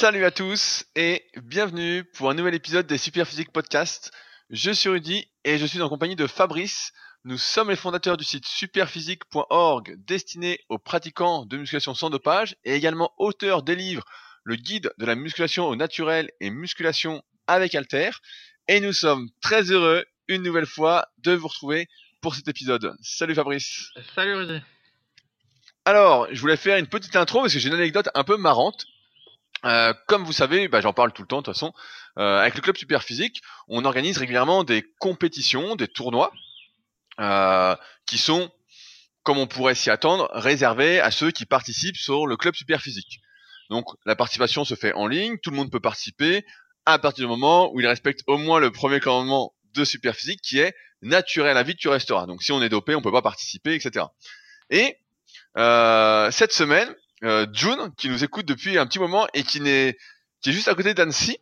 Salut à tous et bienvenue pour un nouvel épisode des Superphysique Podcast. Je suis Rudy et je suis en compagnie de Fabrice. Nous sommes les fondateurs du site superphysique.org destiné aux pratiquants de musculation sans dopage et également auteurs des livres Le guide de la musculation au naturel et musculation avec Alter. Et nous sommes très heureux une nouvelle fois de vous retrouver pour cet épisode. Salut Fabrice. Salut Rudy. Alors, je voulais faire une petite intro parce que j'ai une anecdote un peu marrante. Euh, comme vous savez, bah, j'en parle tout le temps de toute façon. Euh, avec le club Super Physique, on organise régulièrement des compétitions, des tournois, euh, qui sont, comme on pourrait s'y attendre, réservés à ceux qui participent sur le club Super Physique. Donc la participation se fait en ligne, tout le monde peut participer à partir du moment où il respecte au moins le premier commandement de Super Physique, qui est naturel à vie tu resteras. Donc si on est dopé, on peut pas participer, etc. Et euh, cette semaine, euh, June, qui nous écoute depuis un petit moment et qui n'est qui est juste à côté d'Annecy,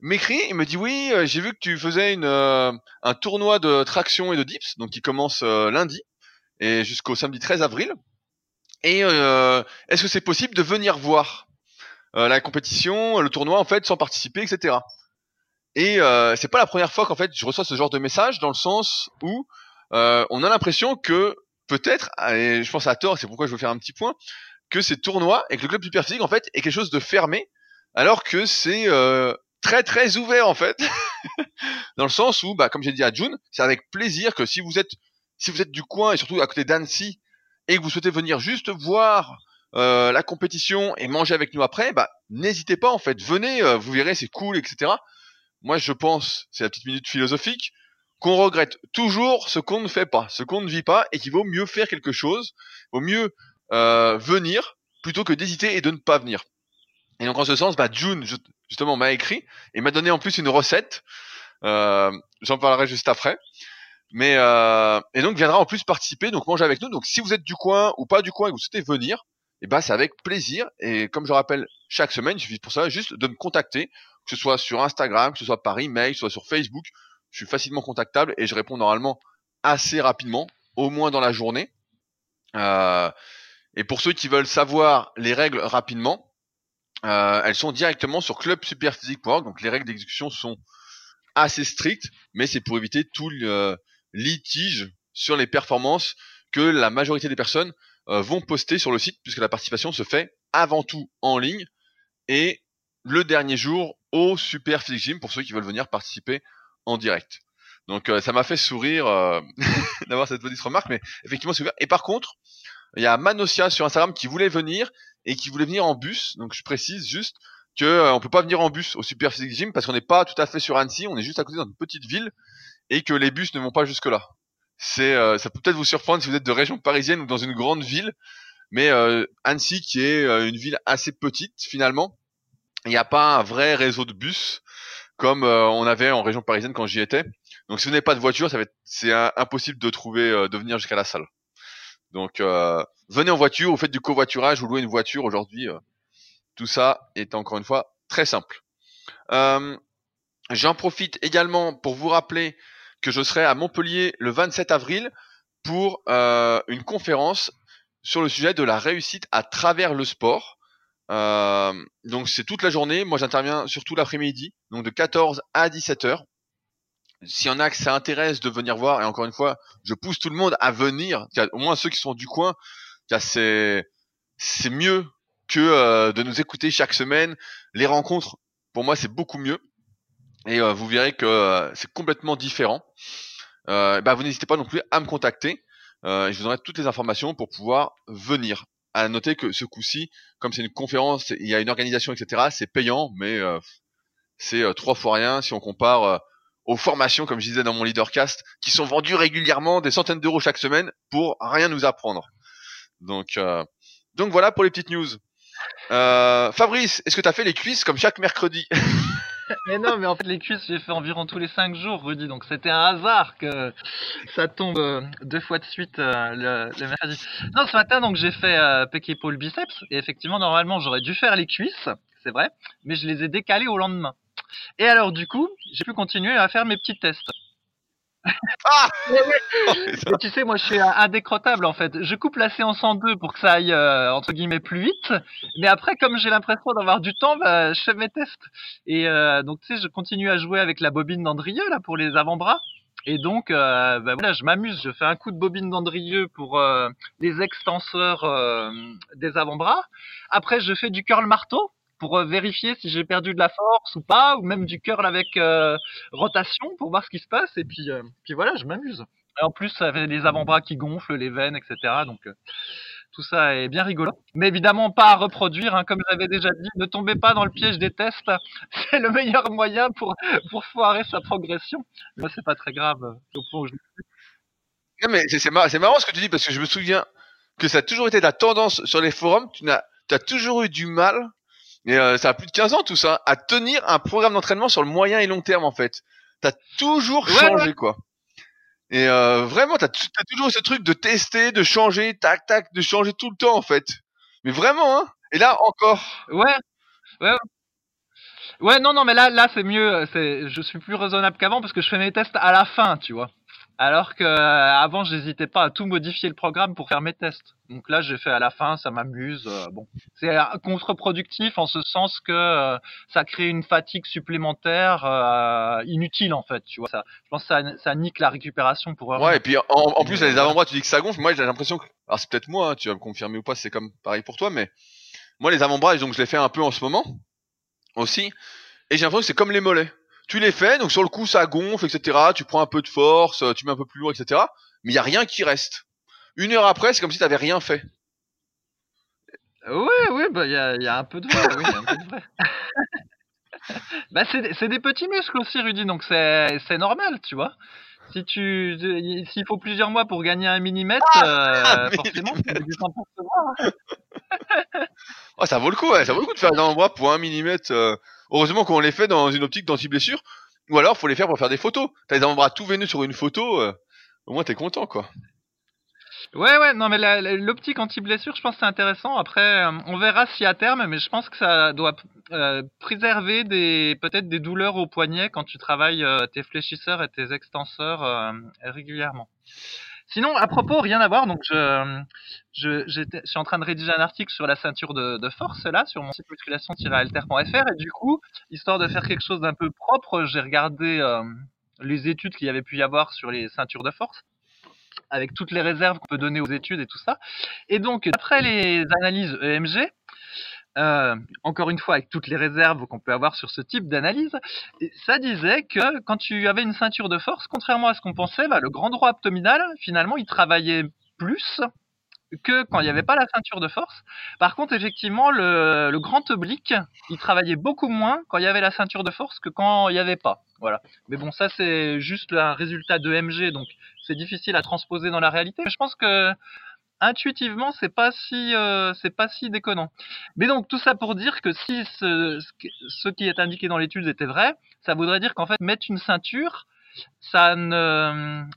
m'écrit et me dit oui, euh, j'ai vu que tu faisais une euh, un tournoi de traction et de dips, donc qui commence lundi et jusqu'au samedi 13 avril. Et est-ce que c'est possible de venir voir la compétition, le tournoi en fait, sans participer, etc. Et c'est pas la première fois qu'en fait je reçois ce genre de message dans le sens où on a l'impression que peut-être, et je pense à tort, c'est pourquoi je veux faire un petit point, que ces tournois et que le club super physique en fait est quelque chose de fermé, alors que c'est euh, très très ouvert en fait, dans le sens où, bah, comme j'ai dit à June, c'est avec plaisir que si vous êtes si vous êtes du coin et surtout à côté d'Annecy et que vous souhaitez venir juste voir euh, la compétition et manger avec nous après, bah n'hésitez pas en fait, venez, euh, vous verrez c'est cool, etc. Moi je pense, c'est la petite minute philosophique, qu'on regrette toujours ce qu'on ne fait pas, ce qu'on ne vit pas, et qu'il vaut mieux faire quelque chose, vaut mieux euh, venir plutôt que d'hésiter et de ne pas venir. Et donc en ce sens, bah, June justement m'a écrit et m'a donné en plus une recette. Euh, J'en parlerai juste après. Mais euh, et donc viendra en plus participer, donc manger avec nous. Donc si vous êtes du coin ou pas du coin et que vous souhaitez venir, et eh ben c'est avec plaisir. Et comme je rappelle chaque semaine, il suffit pour ça juste de me contacter, que ce soit sur Instagram, que ce soit par email, que ce soit sur Facebook je suis facilement contactable et je réponds normalement assez rapidement, au moins dans la journée. Euh, et pour ceux qui veulent savoir les règles rapidement, euh, elles sont directement sur clubsuperphysique.org. Donc les règles d'exécution sont assez strictes, mais c'est pour éviter tout le litige sur les performances que la majorité des personnes euh, vont poster sur le site, puisque la participation se fait avant tout en ligne et le dernier jour au Super Physique Gym pour ceux qui veulent venir participer en direct. Donc euh, ça m'a fait sourire euh, d'avoir cette petite remarque, mais effectivement c'est ouvert. Et par contre, il y a Manosia sur Instagram qui voulait venir et qui voulait venir en bus. Donc je précise juste que euh, on peut pas venir en bus au Super Physique Gym parce qu'on n'est pas tout à fait sur Annecy, on est juste à côté dans une petite ville et que les bus ne vont pas jusque là. C'est ça peut peut-être vous surprendre si vous êtes de région parisienne ou dans une grande ville, mais Annecy qui est une ville assez petite finalement, il n'y a pas un vrai réseau de bus comme euh, on avait en région parisienne quand j'y étais. Donc si vous n'avez pas de voiture, c'est impossible de trouver euh, de venir jusqu'à la salle. Donc euh, venez en voiture, vous faites du covoiturage, vous louez une voiture aujourd'hui. tout ça est encore une fois très simple. J'en profite également pour vous rappeler que je serai à Montpellier le 27 avril pour une conférence sur le sujet de la réussite à travers le sport. Euh, donc c'est toute la journée. Moi j'interviens surtout l'après-midi, donc de 14 à 17 heures. S'il y en a que ça intéresse de venir voir, et encore une fois, je pousse tout le monde à venir, au moins ceux qui sont du coin, c'est c'est mieux que euh, de nous écouter chaque semaine. Les rencontres, pour moi, c'est beaucoup mieux. Et euh, vous verrez que c'est complètement différent. bah, vous n'hésitez pas non plus à me contacter. je vous donnerai toutes les informations pour pouvoir venir à noter que ce coup-ci, comme c'est une conférence, il y a une organisation, etc., c'est payant, mais euh, c'est euh, trois fois rien si on compare euh, aux formations, comme je disais dans mon leadercast, qui sont vendues régulièrement des centaines d'euros chaque semaine pour rien nous apprendre. Donc, donc voilà pour les petites news. Fabrice, est-ce que tu as fait les cuisses comme chaque mercredi? Mais non, mais en fait, les cuisses, j'ai fait environ tous les 5 jours, Rudy. Donc c'était un hasard que ça tombe euh, deux fois de suite euh, le, mercredi. Non, ce matin, donc j'ai fait euh, épaule biceps. Et effectivement, normalement, j'aurais dû faire les cuisses, c'est vrai. Mais je les ai décalées au lendemain. Et alors, du coup, j'ai pu continuer à faire mes petits tests. Ah Mais tu sais, moi, je suis indécrottable en fait. Je coupe la séance en deux pour que ça aille euh, entre guillemets plus vite. Mais après, comme j'ai l'impression d'avoir du temps, bah, je fais mes tests. Et euh, donc, tu sais, je continue à jouer avec la bobine d'Andrieux là pour les avant-bras. Et donc, euh, bah, voilà, je m'amuse. Je fais un coup de bobine d'Andrieux pour euh, les extenseurs des avant-bras. Après, je fais du curl marteau euh, vérifier si j'ai perdu de la force ou pas, ou même du curl avec euh, rotation pour voir ce qui se passe. Et puis, euh, puis voilà, je m'amuse. En plus, ça fait les avant-bras qui gonflent, les veines, etc. Donc, tout ça est bien rigolo. Mais évidemment, pas à reproduire. Hein, comme j'avais déjà dit, ne tombez pas dans le piège des tests. C'est le meilleur moyen pour, pour foirer sa progression. Moi, c'est pas très grave. je... Non, mais c'est c'est mar- c'est marrant ce que tu dis parce que je me souviens que ça a toujours été la tendance sur les forums. Tu n'as as toujours eu du mal, et euh, ça a plus de 15 ans tout ça, à tenir un programme d'entraînement sur le moyen et long terme en fait. T'as toujours Ouais, changé quoi. Et euh, vraiment, t'as toujours ce truc de tester, de changer, tac tac, de changer tout le temps en fait. Mais vraiment, hein. Et là encore. Ouais, ouais, ouais. Non, non, mais là, là, c'est mieux. euh, C'est, je suis plus raisonnable qu'avant parce que je fais mes tests à la fin, tu vois. Alors que euh, avant, j'hésitais pas à tout modifier le programme pour faire mes tests. Donc là, j'ai fait à la fin, ça m'amuse. euh, bon, c'est euh, contre-productif en ce sens que ça crée une fatigue supplémentaire euh, inutile en fait. Tu vois, ça, je pense que ça, ça nique la récupération pour. Ouais, et puis en, en plus, les avant-bras, tu dis que ça gonfle. Moi, j'ai l'impression que. Alors, c'est peut-être moi, hein, tu vas me confirmer ou pas, c'est comme pareil pour toi, mais moi, les avant-bras, donc je les fais un peu en ce moment aussi. Et j'ai l'impression que c'est comme les mollets. Tu les fais, donc sur le coup, ça gonfle, etc. Tu prends un peu de force, euh, tu mets un peu plus lourd, etc. Mais il y a rien qui reste. Une heure après, c'est comme si t'avais rien fait. Ouais, ouais, bah il y a, y a un peu de vrai, oui, y a un peu de vrai. bah c'est des- petits muscles aussi, Rudy, donc c'est normal, tu vois. Si tu s'il faut plusieurs mois pour gagner un millimètre, euh, mais- forcément, tu mets du temps pour te voir. hein. Oh, ça vaut le coup, ouais, ça vaut le coup de faire des avant-bras pour un millimètre. euh, Heureusement qu'on les fait dans une optique d'anti-blessure. Ou alors, faut les faire pour faire des photos. T'as les avant-bras tout veineux sur une photo, euh, au moins t'es content, quoi. Ouais, ouais, non, mais l'optique anti-blessure, je pense que c'est intéressant. Après, euh, on verra si à terme, mais je pense que ça doit euh, préserver peut-être des douleurs au poignet quand tu travailles tes fléchisseurs et tes extenseurs régulièrement. Sinon, à propos, rien à voir. Donc, je, suis en train de rédiger un article sur la ceinture de, de force là, sur mon site musculation-alter.fr, et du coup, histoire de faire quelque chose d'un peu propre, j'ai regardé euh, les études qu'il y avait pu y avoir sur les ceintures de force avec toutes les réserves qu'on peut donner aux études et tout ça. Et donc, après les analyses EMG, euh, encore une fois avec toutes les réserves qu'on peut avoir sur ce type d'analyse, ça disait que quand tu avais une ceinture de force, contrairement à ce qu'on pensait, bah, le grand droit abdominal, finalement, il travaillait plus que quand il n'y avait pas la ceinture de force. Par contre, effectivement, le, le grand oblique, il travaillait beaucoup moins quand il y avait la ceinture de force que quand il n'y avait pas. Voilà. Mais bon, ça c'est juste un résultat de MG, donc c'est difficile à transposer dans la réalité. Je pense que intuitivement, c'est pas si euh, c'est pas si déconnant. Mais donc tout ça pour dire que si ce, ce qui- est indiqué dans l'étude était vrai, ça voudrait dire qu'en fait mettre une ceinture ça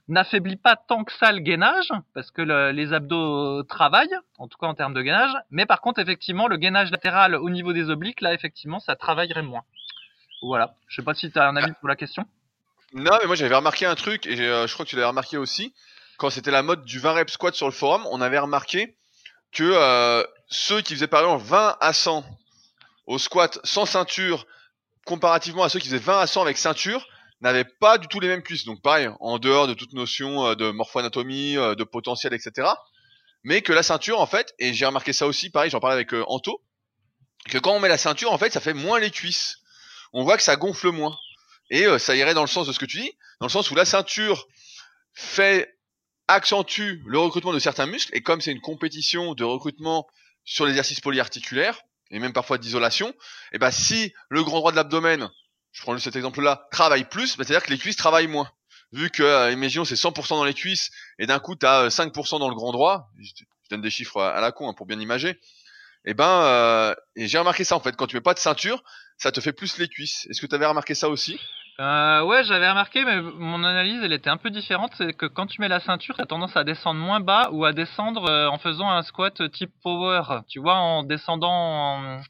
n'affaiblit pas tant que ça le gainage parce que le- les abdos travaillent en tout cas en termes de gainage mais par contre effectivement le gainage latéral au niveau des obliques là effectivement ça travaillerait moins. Voilà. Je sais pas si tu as un avis sur la question. Non, mais moi j'avais remarqué un truc, et euh, je crois que tu l'avais remarqué aussi, quand c'était la mode du 20 reps squat sur le forum, on avait remarqué que euh, ceux qui faisaient par exemple 20 à 100 au squat sans ceinture, comparativement à ceux qui faisaient 20 à 100 avec ceinture, n'avaient pas du tout les mêmes cuisses. Donc pareil, en dehors de toute notion euh, de morpho-anatomie, euh, de potentiel, etc. Mais que la ceinture, en fait, et j'ai remarqué ça aussi, pareil, j'en parlais avec Anto, que quand on met la ceinture, en fait, ça fait moins les cuisses. On voit que ça gonfle moins. Et ça irait dans le sens de ce que tu dis, dans le sens où la ceinture fait accentue le recrutement de certains muscles, et comme c'est une compétition de recrutement sur l'exercice polyarticulaire, et même parfois d'isolation, et ben si le grand droit de l'abdomen, je prends cet exemple-là, travaille plus, ben, c'est-à-dire que les cuisses travaillent moins. Vu que, euh, imaginons, c'est 100% dans les cuisses, et d'un coup, tu as 5% dans le grand droit, je, donne des chiffres à, la con hein, pour bien imager, et ben, euh, et j'ai remarqué ça en fait, quand tu mets pas de ceinture, ça te fait plus les cuisses. Est-ce que tu avais remarqué ça aussi? Euh, ouais j'avais remarqué mais mon analyse elle était un peu différente. C'est que quand tu mets la ceinture tu as tendance à descendre moins bas ou à descendre euh, en faisant un squat type power. Tu vois en descendant en,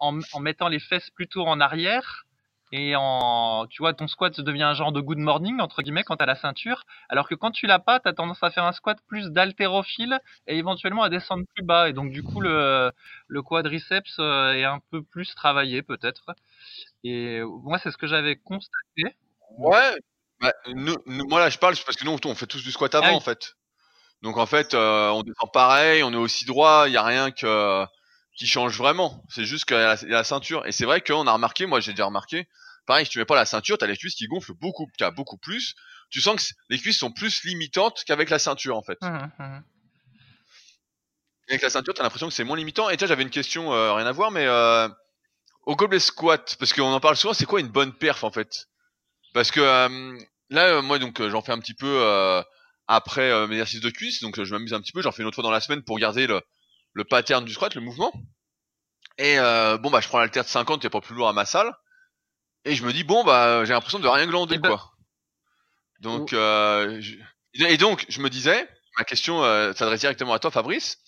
en, en mettant les fesses plutôt en arrière et en, tu vois, ton squat devient un genre de good morning entre guillemets quand t'as la ceinture, alors que quand tu l'as pas, t'as tendance à faire un squat plus d'haltérophile et éventuellement à descendre plus bas, et donc du coup le le quadriceps euh, est un peu plus travaillé peut-être. Et moi c'est ce que j'avais constaté. Ouais. Bah, nous, nous- moi là je parle parce que nous on fait tous du squat avant Ah en fait. Donc en fait euh, on descend pareil, on est aussi droit, il y a rien que qui change vraiment. C'est juste qu'il y, a la- ceinture. Et c'est vrai qu'on a remarqué, moi j'ai déjà remarqué, pareil si tu mets pas la ceinture, t'as les cuisses qui gonflent beaucoup, qui a beaucoup plus. Tu sens que les cuisses sont plus limitantes qu'avec la ceinture en fait. Mhm, mhm. Avec la ceinture, t'as l'impression que c'est moins limitant. Et tiens, j'avais une question, euh, rien à voir, mais euh, au gobelet squat, parce qu'on en parle souvent, c'est quoi une bonne perf en fait? Parce que euh, là, euh, moi, donc, euh, j'en fais un petit peu euh, après euh, mes exercices de cuisse, donc je m'amuse un petit peu. J'en fais une autre fois dans la semaine pour garder le, le pattern du squat, le mouvement. Et bon, bah, je prends l'haltère de 50 qui est pas plus lourd à ma salle, et je me dis bon, bah, j'ai l'impression de rien glander Eh ben- quoi. Donc, euh, je- et donc, je me disais, ma question s'adresse directement à toi, Fabrice.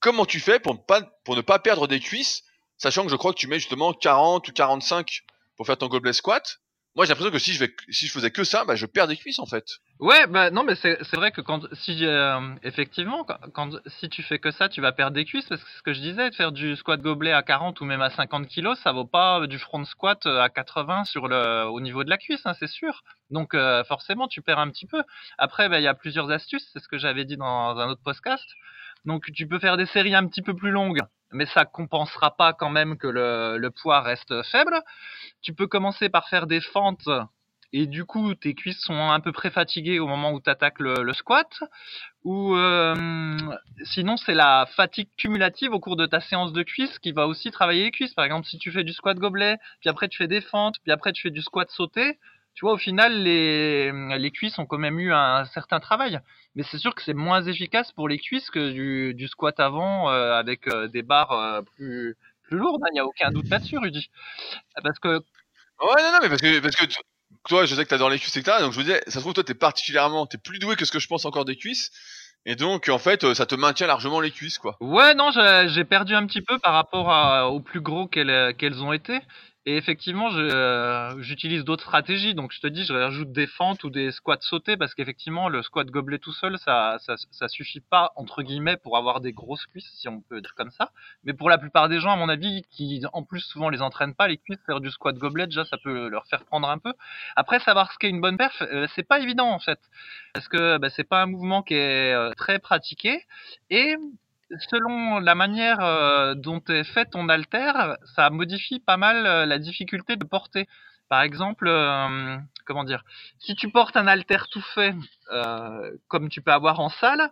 Comment tu fais pour ne pas pour ne pas perdre des cuisses, sachant que je crois que tu mets justement 40 ou 45 pour faire ton gobelet squat. Moi, j'ai l'impression que si je faisais que ça, bah je perds des cuisses en fait. Ouais, bah non, mais c'est vrai que quand si euh, effectivement quand, si tu fais que ça, tu vas perdre des cuisses parce que ce que je disais, de faire du squat gobelet à 40 ou même à 50 kilos, ça vaut pas du front squat à 80 sur le au niveau de la cuisse, hein, c'est sûr. Donc euh, forcément, tu perds un petit peu. Après, bah, il y a plusieurs astuces, c'est ce que j'avais dit dans un autre podcast. Donc tu peux faire des séries un petit peu plus longues, mais ça compensera pas quand même que le, poids reste faible. Tu peux commencer par faire des fentes et du coup tes cuisses sont un peu près fatiguées au moment où tu attaques le, le squat. Ou euh, sinon c'est la fatigue cumulative au cours de ta séance de cuisses qui va aussi travailler les cuisses. Par exemple si tu fais du squat gobelet, puis après tu fais des fentes, puis après tu fais du squat sauté, tu vois au final les, les cuisses ont quand même eu un certain travail. Mais c'est sûr que c'est moins efficace pour les cuisses que du, du squat avant euh, avec euh, des barres euh, plus plus lourdes. Il n'y a aucun doute là-dessus, Rudy. Parce que Ouais, non, non, mais parce que parce que toi, je sais que t'adores les cuisses, etc. Donc je me disais, ça se trouve toi t'es particulièrement, t'es plus doué que ce que je pense encore des cuisses. Et donc en fait, ça te maintient largement les cuisses quoi. Ouais, non, j'ai perdu un petit peu par rapport à, aux plus gros qu'elles qu'elles ont été. Et effectivement, euh, j'utilise d'autres stratégies. Donc, je te dis, je rajoute des fentes ou des squats sautés parce qu'effectivement, le squat gobelet tout seul, ça, ça, ça suffit pas, entre guillemets, pour avoir des grosses cuisses, si on peut dire comme ça. Mais pour la plupart des gens, à mon avis, qui en plus souvent les entraînent pas, les cuisses, faire du squat gobelet, déjà, ça peut leur faire prendre un peu. Après, savoir ce qu'est une bonne perf, euh, c'est pas évident, en fait. Parce que bah, c'est pas un mouvement qui est euh, très pratiqué. Et selon la manière euh, dont est fait ton haltère, ça modifie pas mal euh, la difficulté de porter. Par exemple, euh, comment dire, si tu portes un haltère tout fait, comme tu peux avoir en salle,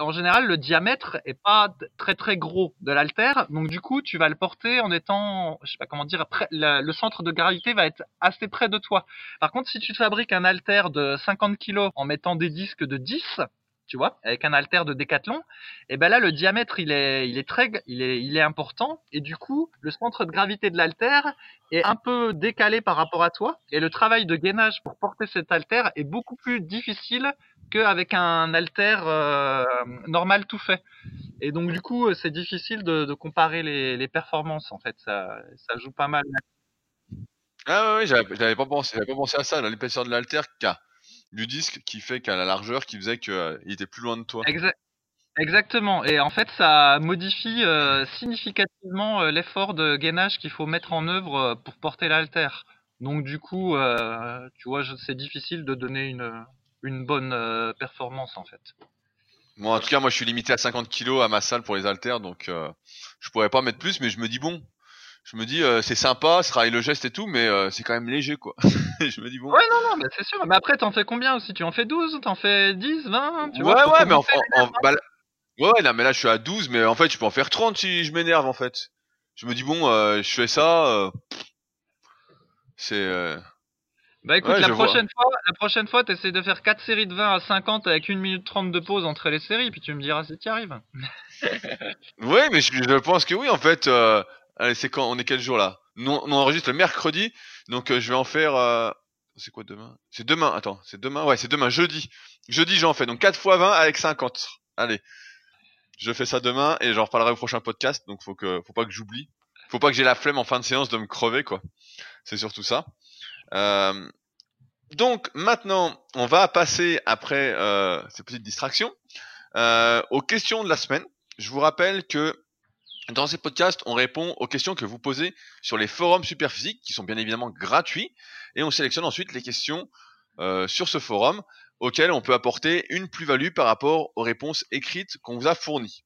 en général, le diamètre est pas très très gros de l'haltère, donc du coup, tu vas le porter en étant, je sais pas comment dire, le centre de gravité va être assez près de toi. Par contre, si tu fabriques un haltère de 50 kg en mettant des disques de 10, tu vois, avec un haltère de décathlon, et ben là le diamètre il est il est très il est il est important et du coup le centre de gravité de l'haltère est un peu décalé par rapport à toi et le travail de gainage pour porter cet haltère est beaucoup plus difficile qu'avec un haltère euh, normal tout fait. Et donc du coup c'est difficile de, comparer les, les performances en fait ça ça joue pas mal. Ah ouais j'avais pas pensé, j'avais pas pensé à ça, l'épaisseur de l'haltère du disque qui fait qu'à la largeur qui faisait qu'il était plus loin de toi. Exa- Exactement. Et en fait, ça modifie euh, significativement euh, l'effort de gainage qu'il faut mettre en œuvre euh, pour porter l'haltère. Donc du coup, euh, tu vois, c'est difficile de donner une, une bonne euh, performance en fait. Bon, en tout cas, moi, je suis limité à 50 kilos à ma salle pour les haltères, donc euh, je pourrais pas mettre plus, mais je me dis bon, je me dis euh, c'est sympa, ça travaille le geste et tout, mais euh, c'est quand même léger quoi. Je me dis bon. Ouais, non, non, mais c'est sûr. Mais après, t'en fais combien aussi? Tu en fais 12 T'en fais 10 20 tu ouais, vois, ouais, mais en, en- en- bah, ouais, non, mais là, je suis à 12, mais en fait, je peux en faire 30 si je m'énerve en fait. Je me dis bon, euh, je fais ça, c'est. Bah écoute, Ouais, la vois. prochaine fois, la prochaine fois, t'essaies de faire 4 séries de 20 à 50 avec 1 minute 30 de pause entre les séries, puis tu me diras si t'y arrives. Ouais, mais je, je pense que oui, en fait. Euh... Allez, c'est quand On est quel jour là? Nous, on enregistre le mercredi, donc euh, je vais en faire. euh, C'est quoi demain? C'est demain. Attends, c'est demain. Ouais, c'est demain, jeudi. Jeudi, j'en fais donc 4 x 20 avec 50. Allez, je fais ça demain et j'en reparlerai au prochain podcast. Donc faut que, faut pas que j'oublie. faut pas que j'ai la flemme en fin de séance de me crever, quoi. C'est surtout ça. Euh, donc maintenant, on va passer après euh, ces petites distractions aux questions de la semaine. Je vous rappelle que dans ces podcasts, on répond aux questions que vous posez sur les forums Superphysique, qui sont bien évidemment gratuits, et on sélectionne ensuite les questions euh, sur ce forum auxquelles on peut apporter une plus-value par rapport aux réponses écrites qu'on vous a fournies.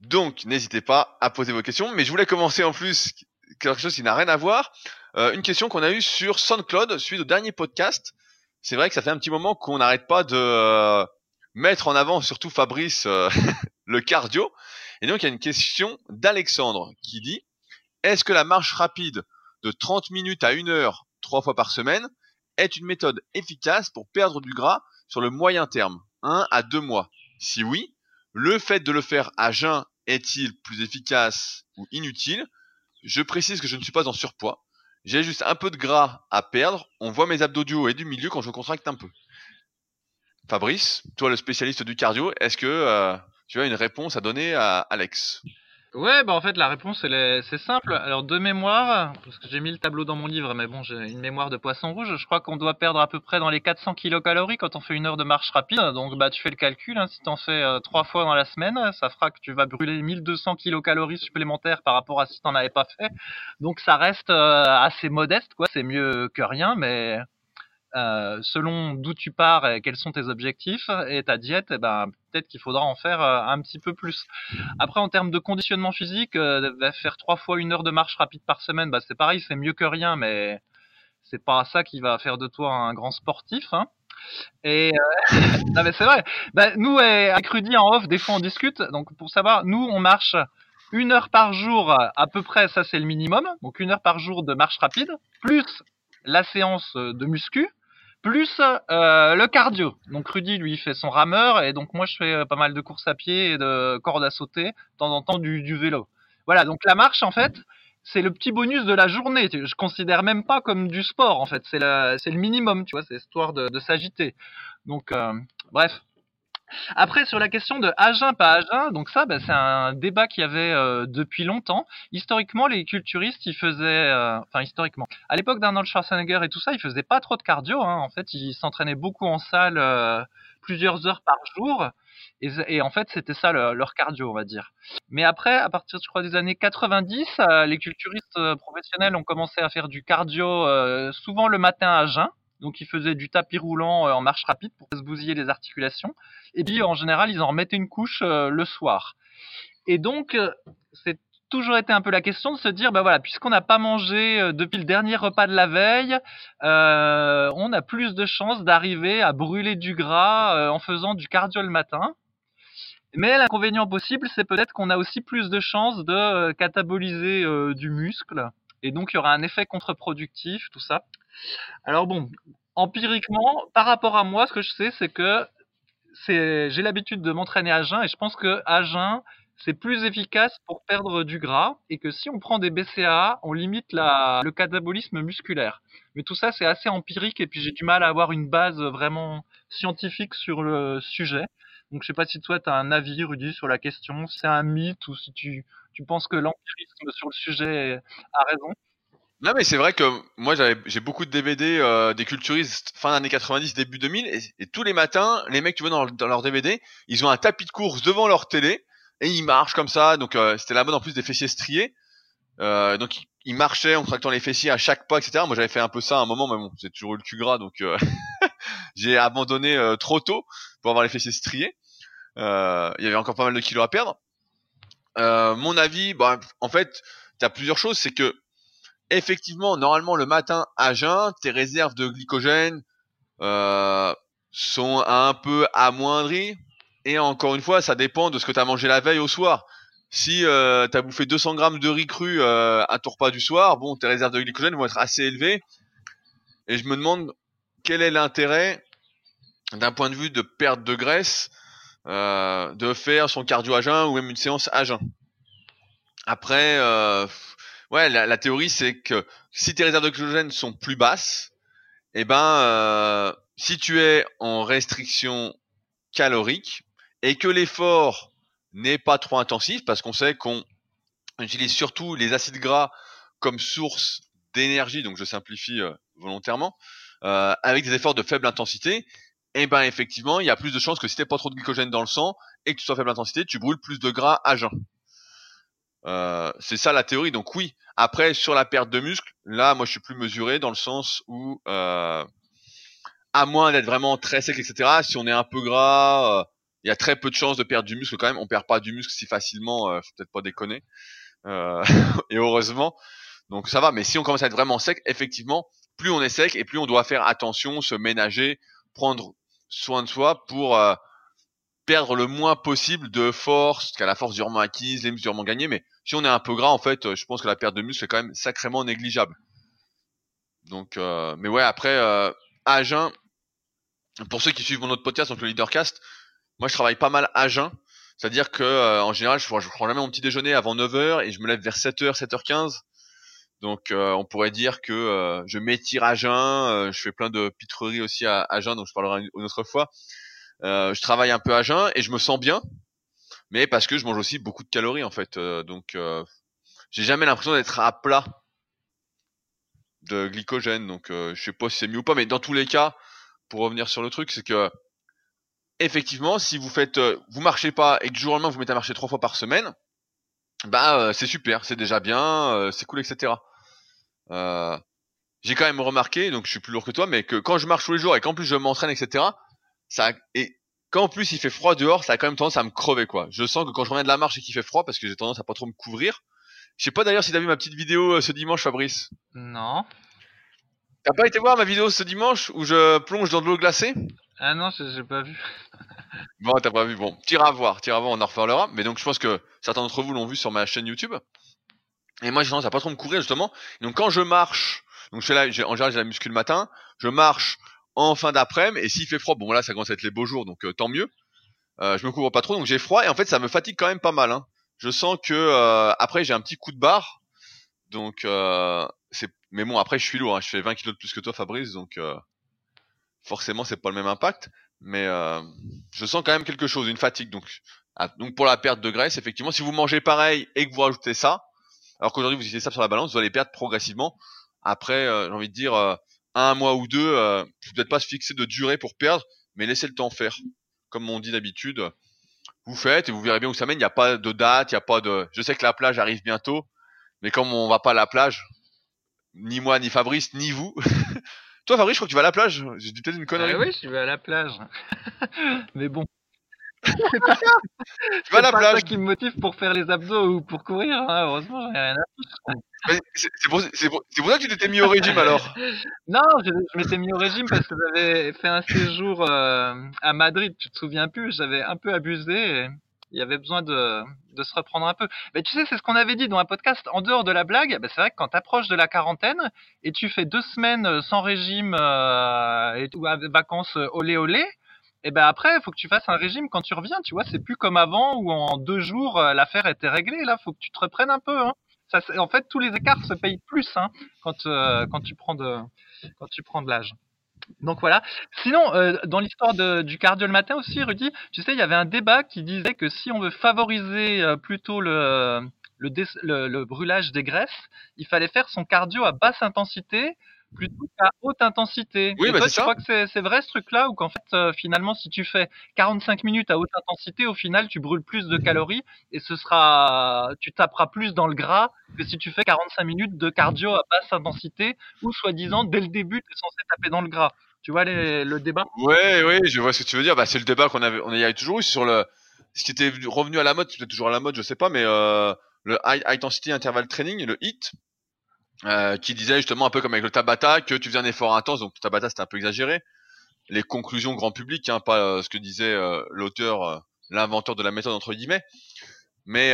Donc, n'hésitez pas à poser vos questions, mais je voulais commencer en plus quelque chose qui n'a rien à voir. Euh, une question qu'on a eue sur SoundCloud suite au dernier podcast. C'est vrai que ça fait un petit moment qu'on n'arrête pas de euh, mettre en avant, surtout Fabrice, euh, le cardio. Et donc il y a une question d'Alexandre qui dit Est-ce que la marche rapide de 30 minutes à 1 heure, trois fois par semaine, est une méthode efficace pour perdre du gras sur le moyen terme, 1 à 2 mois? Si oui, le fait de le faire à jeun est-il plus efficace ou inutile? Je précise que je ne suis pas en surpoids. J'ai juste un peu de gras à perdre. On voit mes abdos du haut et du milieu quand je contracte un peu. Fabrice, toi le spécialiste du cardio, est-ce que euh, tu as une réponse à donner à Alex Ouais, bah en fait la réponse c'est simple. Alors de mémoire, parce que j'ai mis le tableau dans mon livre, mais bon j'ai une mémoire de poisson rouge, je crois qu'on doit perdre à peu près dans les 400 kilocalories quand on fait une heure de marche rapide. Donc bah tu fais le calcul, hein, si t'en fais euh, trois fois dans la semaine, ça fera que tu vas brûler 1200 kilocalories supplémentaires par rapport à si t'en avais pas fait. Donc ça reste euh, assez modeste quoi, c'est mieux que rien, mais euh, selon d'où tu pars et quels sont tes objectifs et ta diète, eh ben, peut-être qu'il faudra en faire euh, un petit peu plus. Après, en termes de conditionnement physique, euh, faire trois fois une heure de marche rapide par semaine, bah, c'est pareil, c'est mieux que rien, mais c'est pas ça qui va faire de toi un grand sportif. Hein. Et non mais c'est vrai. Bah, nous, avec Rudy en off, des fois on discute. Donc pour savoir, nous on marche une heure par jour à peu près, ça c'est le minimum. Donc une heure par jour de marche rapide, plus la séance de muscu plus euh, le cardio. Donc Rudy lui fait son rameur et donc moi je fais euh, pas mal de courses à pied et de cordes à sauter, de temps en temps du, vélo. Voilà, donc la marche en fait, c'est le petit bonus de la journée. Je considère même pas comme du sport en fait, c'est c'est le minimum, tu vois, c'est histoire de, de s'agiter. Donc euh, bref, après, sur la question de agin, pas agin, donc ça, bah, c'est un débat qu'il y avait euh, depuis longtemps. Historiquement, les culturistes, ils faisaient, euh, enfin historiquement, à l'époque d'Arnold Schwarzenegger et tout ça, ils faisaient pas trop de cardio. Hein. En fait, ils s'entraînaient beaucoup en salle, euh, plusieurs heures par jour. Et, en fait, c'était ça leur cardio, on va dire. Mais après, à partir, je crois, des années 90, les culturistes professionnels ont commencé à faire du cardio souvent le matin à jeun. Donc ils faisaient du tapis roulant en marche rapide pour se bousiller les articulations. Et puis en général, ils en remettaient une couche euh, le soir. Et donc, euh, c'est toujours été un peu la question de se dire, bah voilà, puisqu'on n'a pas mangé euh, depuis le dernier repas de la veille, on a plus de chances d'arriver à brûler du gras en faisant du cardio le matin. Mais l'inconvénient possible, c'est peut-être qu'on a aussi plus de chances de cataboliser du muscle. Et donc, il y aura un effet contre-productif, tout ça. Alors bon, empiriquement, par rapport à moi, ce que je sais, c'est que j'ai l'habitude de m'entraîner à jeun et je pense que à jeun, c'est plus efficace pour perdre du gras et que si on prend des BCAA, on limite le catabolisme musculaire. Mais tout ça, c'est assez empirique et puis j'ai du mal à avoir une base vraiment scientifique sur le sujet. Donc je sais pas si toi tu as un avis, Rudy, sur la question, c'est un mythe ou si tu, tu penses que l'empirisme sur le sujet a raison? Non mais c'est vrai que moi j'ai beaucoup de DVD euh, des culturistes fin d'année 90 début 2000 et, tous les matins les mecs tu vois dans, leur DVD ils ont un tapis de course devant leur télé et ils marchent comme ça. Donc euh, c'était la mode en plus des fessiers striés. Euh, donc ils marchaient en tractant les fessiers à chaque pas etc moi j'avais fait un peu ça à un moment mais bon j'ai toujours eu le cul gras donc euh, j'ai abandonné trop tôt pour avoir les fessiers striés. Il y avait encore pas mal de kilos à perdre mon avis bah en fait t'as plusieurs choses c'est que effectivement, normalement, le matin à jeun, tes réserves de glycogène euh, sont un peu amoindries. Et encore une fois, ça dépend de ce que tu as mangé la veille au soir. Si euh, tu as bouffé 200 grammes de riz cru euh, à ton repas du soir, bon, tes réserves de glycogène vont être assez élevées. Et je me demande quel est l'intérêt, d'un point de vue de perte de graisse, euh, de faire son cardio à jeun ou même une séance à jeun. Après, euh, Ouais, la, théorie c'est que si tes réserves d'oxygène sont plus basses, eh ben, euh, si tu es en restriction calorique et que l'effort n'est pas trop intensif, parce qu'on sait qu'on J'utilise surtout les acides gras comme source d'énergie, donc je simplifie euh, volontairement, euh, avec des efforts de faible intensité. Et ben effectivement, il y a plus de chances que si t'as pas trop de glycogène dans le sang et que tu sois faible intensité, tu brûles plus de gras à jeun. Euh, c'est ça la théorie. Donc oui. Après sur la perte de muscle, là moi je suis plus mesuré dans le sens où euh, à moins d'être vraiment très sec, etc. Si on est un peu gras, euh, il y a très peu de chances de perdre du muscle quand même. On perd pas du muscle si facilement, faut peut-être pas déconner. Et heureusement, donc ça va. Mais si on commence à être vraiment sec, effectivement, plus on est sec et plus on doit faire attention, se ménager, prendre soin de soi pour euh, perdre le moins possible de force, qu'à la force durement acquise, les muscles durement gagnés. Mais si on est un peu gras, en fait, euh, je pense que la perte de muscle est quand même sacrément négligeable. Donc, euh, mais ouais, après, à jeun, pour ceux qui suivent mon autre podcast, donc le Leadercast, moi je travaille pas mal à jeun. C'est-à-dire que en général, je, je prends jamais mon petit déjeuner avant 9h et je me lève vers 7h, 7h15. Donc euh, on pourrait dire que euh, je m'étire à jeun, euh, je fais plein de pitreries aussi à, jeun, donc je parlerai une, autre fois. Je travaille un peu à jeun et je me sens bien, mais parce que je mange aussi beaucoup de calories en fait. Donc j'ai jamais l'impression d'être à plat de glycogène. Donc euh, je sais pas si c'est mieux ou pas, mais dans tous les cas, pour revenir sur le truc, c'est que effectivement, si vous faites, vous marchez pas et que du jour au lendemain vous mettez à marcher trois fois par semaine, bah c'est super, c'est déjà bien, c'est cool, etc. Euh, j'ai quand même remarqué, donc je suis plus lourd que toi, mais que quand je marche tous les jours et qu'en plus je m'entraîne, etc. Ça et quand en plus il fait froid dehors, ça a quand même tendance à me crever quoi. Je sens que quand je reviens de la marche et qu'il fait froid, parce que j'ai tendance à pas trop me couvrir. Je sais pas d'ailleurs si t'as vu ma petite vidéo euh, ce dimanche, Fabrice. Non. T'as pas été voir ma vidéo ce dimanche où je plonge dans de l'eau glacée? Ah non, j'ai j'ai pas vu. Bon, t'as pas vu. Bon, t'iras voir, t'iras voir, on en reparlera. Mais donc, je pense que certains d'entre vous l'ont vu sur ma chaîne YouTube. Et moi, j'ai tendance à pas trop me courir, justement. Donc, quand je marche, donc je la, j'ai- en général, j'ai la muscu le matin, je marche en fin d'après-midi, et s'il fait froid, bon, là, ça commence à être les beaux jours, donc euh, tant mieux. Euh, je me couvre pas trop, donc j'ai froid, et en fait, ça me fatigue quand même pas mal. Hein. Je sens que, euh, après, j'ai un petit coup de barre. Donc, euh, c'est, mais bon, après, je suis lourd, hein. je fais 20 kilos de plus que toi, Fabrice, donc, euh, forcément, c'est pas le même impact. Mais, je sens quand même quelque chose, une fatigue. Donc, ah, donc pour la perte de graisse, effectivement, si vous mangez pareil et que vous rajoutez ça, alors qu'aujourd'hui vous utilisez ça sur la balance, vous allez perdre progressivement. Après, euh, j'ai envie de dire euh, un mois ou deux, euh, n'êtes pas se fixer de durée pour perdre, mais laissez le temps faire. Comme on dit d'habitude, vous faites et vous verrez bien où ça mène. Il n'y a pas de date, il n'y a pas de. Je sais que la plage arrive bientôt, mais comme on va pas à la plage, ni moi, ni Fabrice, ni vous. Toi, Fabrice, je crois que tu vas à la plage. J'ai dit peut-être une connerie. Ah oui, je vais à la plage. Mais bon. Tu vas à la c'est pas plage. ça qui me motive pour faire les abdos ou pour courir, hein. heureusement, j'en ai rien à Mais C'est c'est pour, c'est pour- c'est pour ça que tu t'étais mis au régime alors. Non, je, je m'étais mis au régime parce que j'avais fait un séjour euh, à Madrid, tu te souviens plus, j'avais un peu abusé et il y avait besoin de, de se reprendre un peu. Mais tu sais, c'est ce qu'on avait dit dans un podcast, en dehors de la blague, bah, c'est vrai que quand tu approches de la quarantaine et tu fais deux semaines euh, sans régime euh, et ou avec vacances euh, olé olé, et ben après, il faut que tu fasses un régime quand tu reviens, tu vois, c'est plus comme avant où en deux jours euh, l'affaire était réglée, là, faut que tu te reprennes un peu. Hein. Ça, en fait, tous les écarts se payent plus hein, quand, euh, quand tu prends de l'âge. Donc voilà. Sinon, euh, dans l'histoire du cardio le matin aussi, Rudy, tu sais, il y avait un débat qui disait que si on veut favoriser plutôt le brûlage des graisses, il fallait faire son cardio à basse intensité plutôt qu'à haute intensité. Oui, Et bah, toi, tu ça. crois que c'est vrai ce truc-là ou qu'en fait, euh, finalement, si tu fais 45 minutes à haute intensité, au final, tu brûles plus de calories et ce sera, tu taperas plus dans le gras que si tu fais 45 minutes de cardio à basse intensité où, soi-disant, dès le début, tu es censé taper dans le gras. Tu vois les- le débat? Ouais, ouais, je vois ce que tu veux dire. Bah, c'est le débat qu'on avait, on y avait toujours eu sur le, ce qui était venu- revenu à la mode, c'est peut-être toujours à la mode, je sais pas, mais euh, le high, high intensity interval training, le HIT, euh, qui disait justement un peu comme avec le Tabata que tu faisais un effort intense, donc Tabata c'était un peu exagéré. Les conclusions grand public, hein, pas euh, ce que disait euh, l'auteur, l'inventeur de la méthode entre guillemets. Mais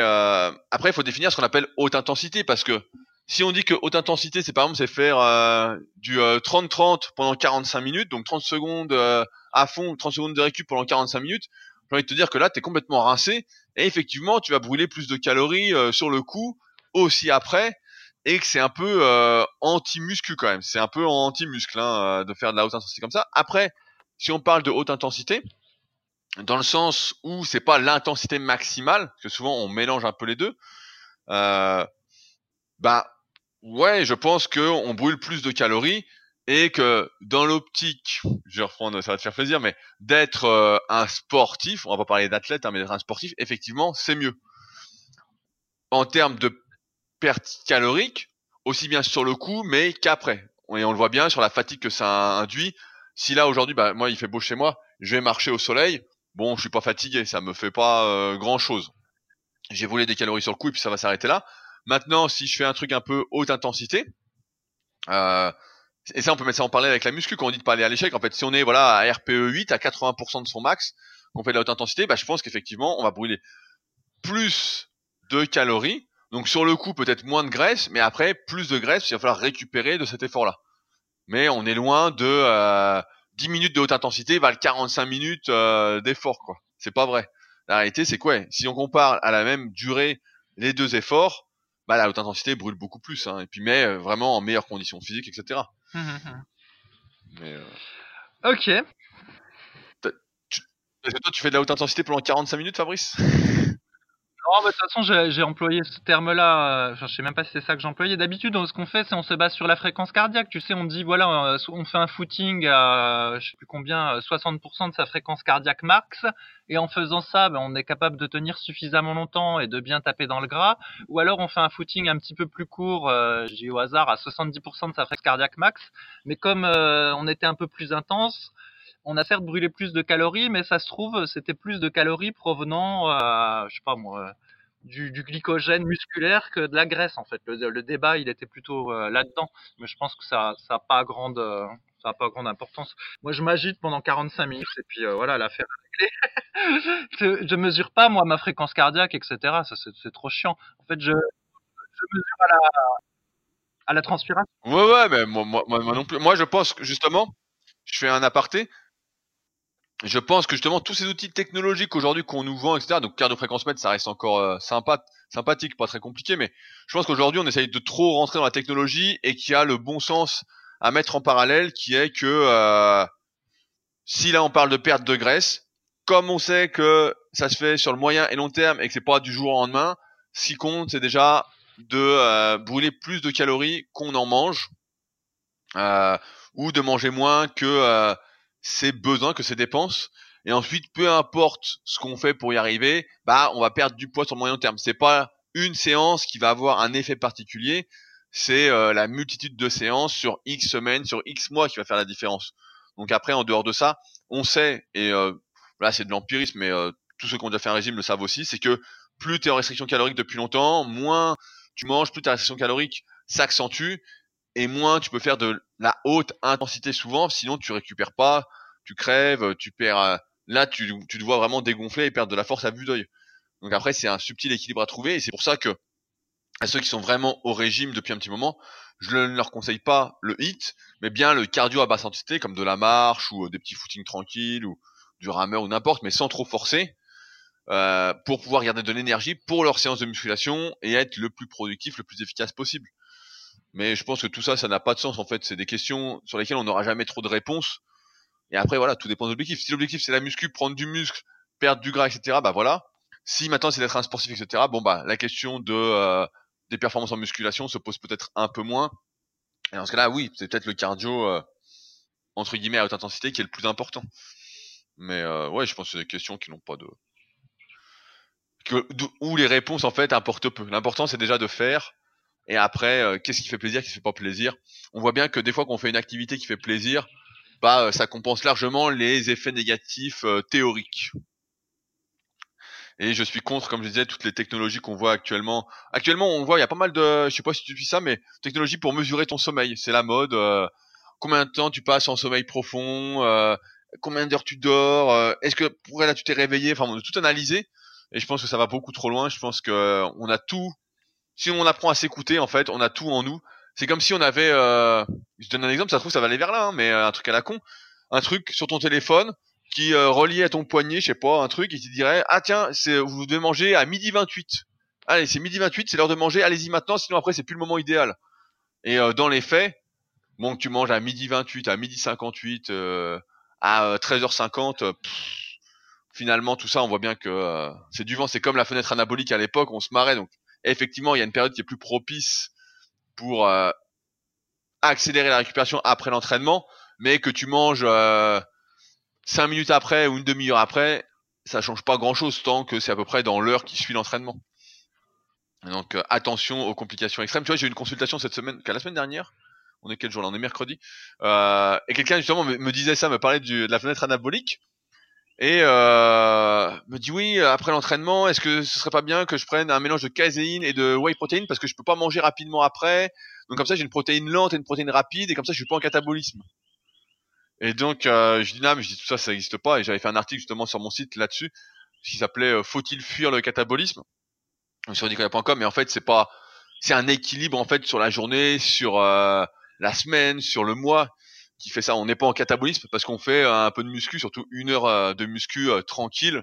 après, il faut définir ce qu'on appelle haute intensité, parce que si on dit que haute intensité, c'est par exemple c'est faire du euh, 30-30 pendant 45 minutes, donc 30 secondes à fond, 30 secondes de récup pendant 45 minutes, j'ai envie de te dire que là, tu es complètement rincé, et effectivement, tu vas brûler plus de calories sur le coup, aussi après, et que c'est un peu euh, anti-muscu quand même, c'est un peu anti-muscle hein, euh, de faire de la haute intensité comme ça. Après, si on parle de haute intensité, dans le sens où c'est pas l'intensité maximale, parce que souvent on mélange un peu les deux, euh, bah ouais, je pense que on brûle plus de calories et que dans l'optique, je vais reprendre, ça va te faire plaisir, mais d'être euh, un sportif, on va pas parler d'athlète, hein, mais d'être un sportif, effectivement, c'est mieux. En termes de perte calorique, aussi bien sur le coup, mais qu'après. Et on le voit bien sur la fatigue que ça induit. Si là aujourd'hui, bah, moi il fait beau chez moi, je vais marcher au soleil. Bon, je suis pas fatigué, ça me fait pas euh, grand chose. J'ai volé des calories sur le coup et puis ça va s'arrêter là. Maintenant, si je fais un truc un peu haute intensité, euh, et ça on peut mettre ça en parallèle avec la muscu quand on dit de pas aller à l'échec. En fait, si on est voilà à RPE 8 à 80% de son max, qu'on fait de la haute intensité, bah, je pense qu'effectivement on va brûler plus de calories donc sur le coup, peut-être moins de graisse, mais après, plus de graisse, il va falloir récupérer de cet effort-là. Mais on est loin de euh, 10 minutes de haute intensité valent 45 minutes euh, d'effort, quoi. C'est pas vrai. La réalité, c'est quoi Si on compare à la même durée les deux efforts, bah la haute intensité brûle beaucoup plus, hein, et puis met euh, vraiment en meilleures conditions physiques, etc. Hum, hum, hum. Mais, euh, Ok. que toi, tu fais de la haute intensité pendant 45 minutes, Fabrice? Non, bah, de toute façon, j'ai employé ce terme-là. euh, je sais même pas si c'est ça que j'employais. D'habitude, ce qu'on fait, c'est on se base sur la fréquence cardiaque. Tu sais, on dit voilà, euh, on fait un footing à je sais plus combien, euh, 60% de sa fréquence cardiaque max, et en faisant ça, ben, on est capable de tenir suffisamment longtemps et de bien taper dans le gras. Ou alors, on fait un footing un petit peu plus court, euh, j'ai au hasard à 70% de sa fréquence cardiaque max, mais comme euh, on était un peu plus intense. On a certes brûlé plus de calories, mais ça se trouve, c'était plus de calories provenant, euh, je sais pas moi, du, glycogène musculaire que de la graisse en fait. Le, débat il était plutôt euh, là-dedans, mais je pense que ça ça a pas grande euh, ça pas grande importance. Moi je m'agite pendant 45 minutes et puis voilà l'affaire est réglée. je, je mesure pas moi ma fréquence cardiaque etc. Ça c'est trop chiant. En fait je mesure à la à la transpiration. Ouais, ouais, mais moi, moi moi non plus. Moi, je pense que justement, je fais un aparté. Je pense que justement tous ces outils technologiques aujourd'hui qu'on nous vend, etc. Donc cardio-fréquence-mètre, ça reste encore euh, sympa, sympathique, pas très compliqué, mais je pense qu'aujourd'hui on essaye de trop rentrer dans la technologie et qu'il y a le bon sens à mettre en parallèle, qui est que euh, si là on parle de perte de graisse, comme on sait que ça se fait sur le moyen et long terme et que c'est pas du jour au lendemain, ce qui compte c'est déjà de euh, brûler plus de calories qu'on en mange euh, ou de manger moins que euh, ses besoins, que ses dépenses. Et ensuite, peu importe ce qu'on fait pour y arriver, bah on va perdre du poids sur le moyen terme. C'est pas une séance qui va avoir un effet particulier, c'est euh, la multitude de séances sur X semaines, sur X mois qui va faire la différence. Donc après, en dehors de ça, on sait, et euh, là c'est de l'empirisme, mais euh, tous ceux qui ont déjà fait un régime le savent aussi, c'est que plus tu es en restriction calorique depuis longtemps, moins tu manges, plus ta restriction calorique s'accentue, et moins tu peux faire de la haute intensité souvent, sinon tu récupères pas, tu crèves, tu perds. euh, là, tu, tu te vois vraiment dégonfler et perdre de la force à vue d'œil. Donc après, c'est un subtil équilibre à trouver, et c'est pour ça que à ceux qui sont vraiment au régime depuis un petit moment, je ne leur conseille pas le hit, mais bien le cardio à basse intensité, comme de la marche ou euh, des petits footings tranquilles ou du rameur ou n'importe, mais sans trop forcer, euh, pour pouvoir garder de l'énergie pour leur séance de musculation et être le plus productif, le plus efficace possible. Mais je pense que tout ça, ça n'a pas de sens en fait. C'est des questions sur lesquelles on n'aura jamais trop de réponses. Et après, voilà, tout dépend de l'objectif. Si l'objectif c'est la muscu, prendre du muscle, perdre du gras, etc., bah voilà. Si maintenant c'est d'être un sportif, etc., bon bah la question de euh, des performances en musculation se pose peut-être un peu moins. Et dans ce cas-là, oui, c'est peut-être le cardio euh, entre guillemets à haute intensité qui est le plus important. Mais euh, ouais, je pense que c'est des questions qui n'ont pas de que, où les réponses en fait importent peu. L'important c'est déjà de faire. Et après, euh, qu'est-ce qui fait plaisir, qu'est-ce qui fait pas plaisir? On voit bien que des fois qu'on fait une activité qui fait plaisir, bah euh, ça compense largement les effets négatifs euh, théoriques. Et je suis contre, comme je disais, toutes les technologies qu'on voit actuellement. Actuellement, on voit, il y a pas mal de, je sais pas si tu suis ça, mais technologies pour mesurer ton sommeil. C'est la mode. euh, combien de temps tu passes en sommeil profond euh, Combien d'heures tu dors euh, Est-ce que pour là tu t'es réveillé? Enfin, on a tout analysé. Et je pense que ça va beaucoup trop loin. Je pense que on a tout. Si on apprend à s'écouter, en fait, on a tout en nous. C'est comme si on avait. Euh, je donne un exemple, ça se trouve ça va aller vers là, hein, mais euh, un truc à la con, un truc sur ton téléphone qui euh, relié à ton poignet, je sais pas, un truc, et qui dirait ah tiens, c'est vous devez manger à midi 28. Allez, c'est midi 28, c'est l'heure de manger, allez-y maintenant, sinon après c'est plus le moment idéal. Et euh, dans les faits, bon tu manges à midi 28, à midi 58, euh, à euh, 13h50, euh, finalement tout ça, on voit bien que c'est du vent, c'est comme la fenêtre anabolique à l'époque, on se marrait donc Effectivement, il y a une période qui est plus propice pour euh, accélérer la récupération après l'entraînement, mais que tu manges euh, 5 minutes après ou une demi-heure après, ça change pas grand-chose tant que c'est à peu près dans l'heure qui suit l'entraînement. Donc euh, attention aux complications extrêmes. Tu vois, j'ai eu une consultation cette semaine, la semaine dernière. On est quel jour là? On est mercredi. Euh, et quelqu'un justement me, disait ça, me parlait de la fenêtre anabolique et euh, me dit oui après l'entraînement est-ce que ce serait pas bien que je prenne un mélange de caséine et de whey protein parce que je peux pas manger rapidement après? Donc comme ça j'ai une protéine lente et une protéine rapide et comme ça je suis pas en catabolisme. Et donc euh, je dis non mais je dis tout ça ça n'existe pas. Et j'avais fait un article justement sur mon site là-dessus qui s'appelait euh, faut-il fuir le catabolisme? Sur nicolas.com mais en fait c'est pas c'est un équilibre en fait sur la journée sur euh, la semaine sur le mois qui fait ça. On n'est pas en catabolisme parce qu'on fait euh, un peu de muscu, surtout une heure euh, de muscu euh, tranquille,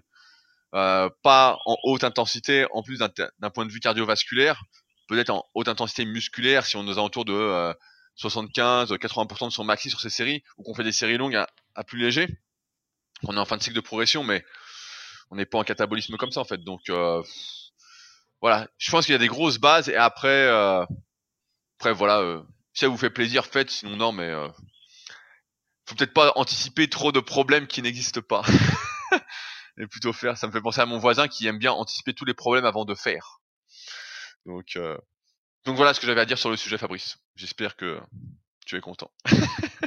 pas en haute intensité, en plus d'un point de vue cardiovasculaire, peut-être en haute intensité musculaire si on est aux alentours de 75-80% de son maxi sur ces séries, ou qu'on fait des séries longues à, plus léger. On est en fin de cycle de progression, mais on n'est pas en catabolisme comme ça en fait. Donc voilà, je pense qu'il y a des grosses bases et après, après voilà, si ça vous fait plaisir, faites. Sinon non, mais faut peut-être pas anticiper trop de problèmes qui n'existent pas. et plutôt faire. Ça me fait penser à mon voisin qui aime bien anticiper tous les problèmes avant de faire. Donc, euh... donc voilà ce que j'avais à dire sur le sujet, Fabrice. J'espère que tu es content.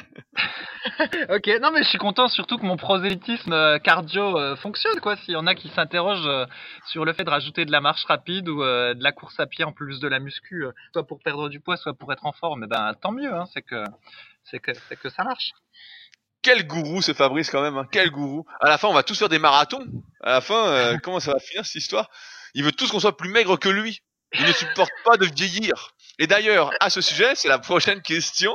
ok, non mais je suis content surtout que mon prosélytisme euh, cardio euh, fonctionne quoi. S'il y en a qui s'interrogent euh, sur le fait de rajouter de la marche rapide ou de la course à pied en plus de la muscu, soit pour perdre du poids, soit pour être en forme, eh ben tant mieux. Hein, c'est que c'est que c'est que ça marche. Quel gourou ce Fabrice quand même, hein, quel gourou. À la fin, on va tous faire des marathons. À la fin, comment ça va finir cette histoire? Il veut tous qu'on soit plus maigre que lui. Il ne supporte pas de vieillir. Et d'ailleurs, à ce sujet, c'est la prochaine question.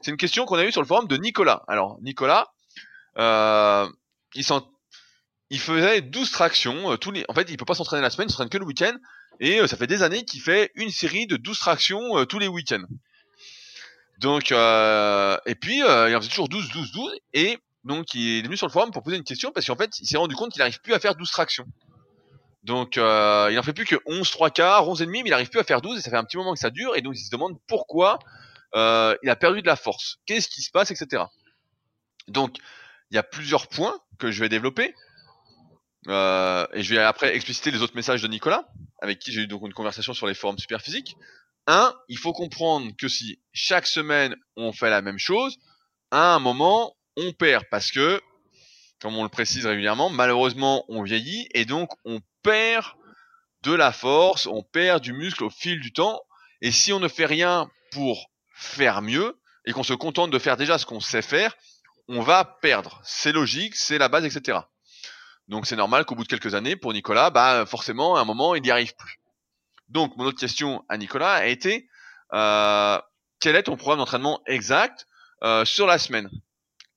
C'est une question qu'on a eue sur le forum de Nicolas. Alors, Nicolas, euh, il, faisait 12 tractions. Euh, tous les... En fait, il peut pas s'entraîner la semaine, il s'entraîne que le week-end. Et euh, ça fait des années qu'il fait une série de 12 tractions tous les week-ends. Donc, et puis, il en faisait toujours 12, 12, 12. Et donc, il est venu sur le forum pour poser une question parce qu'en fait, il s'est rendu compte qu'il n'arrive plus à faire 12 tractions. Donc, il en fait plus que 11 3 quarts, 11 et demi, mais il n'arrive plus à faire 12 et ça fait un petit moment que ça dure. Et donc, il se demande pourquoi euh, il a perdu de la force. Qu'est-ce qui se passe, etc. Donc, il y a plusieurs points que je vais développer. Euh, et je vais après expliciter les autres messages de Nicolas, avec qui j'ai eu donc une conversation sur les forums super physiques. Un, il faut comprendre que si chaque semaine on fait la même chose, à un moment on perd parce que, comme on le précise régulièrement, malheureusement on vieillit et donc on perd de la force, on perd du muscle au fil du temps. Et si on ne fait rien pour faire mieux et qu'on se contente de faire déjà ce qu'on sait faire, on va perdre. C'est logique, c'est la base, etc. Donc c'est normal qu'au bout de quelques années, pour Nicolas, bah forcément, à un moment, il n'y arrive plus. Donc mon autre question à Nicolas a été euh, quel est ton programme d'entraînement exact euh, sur la semaine?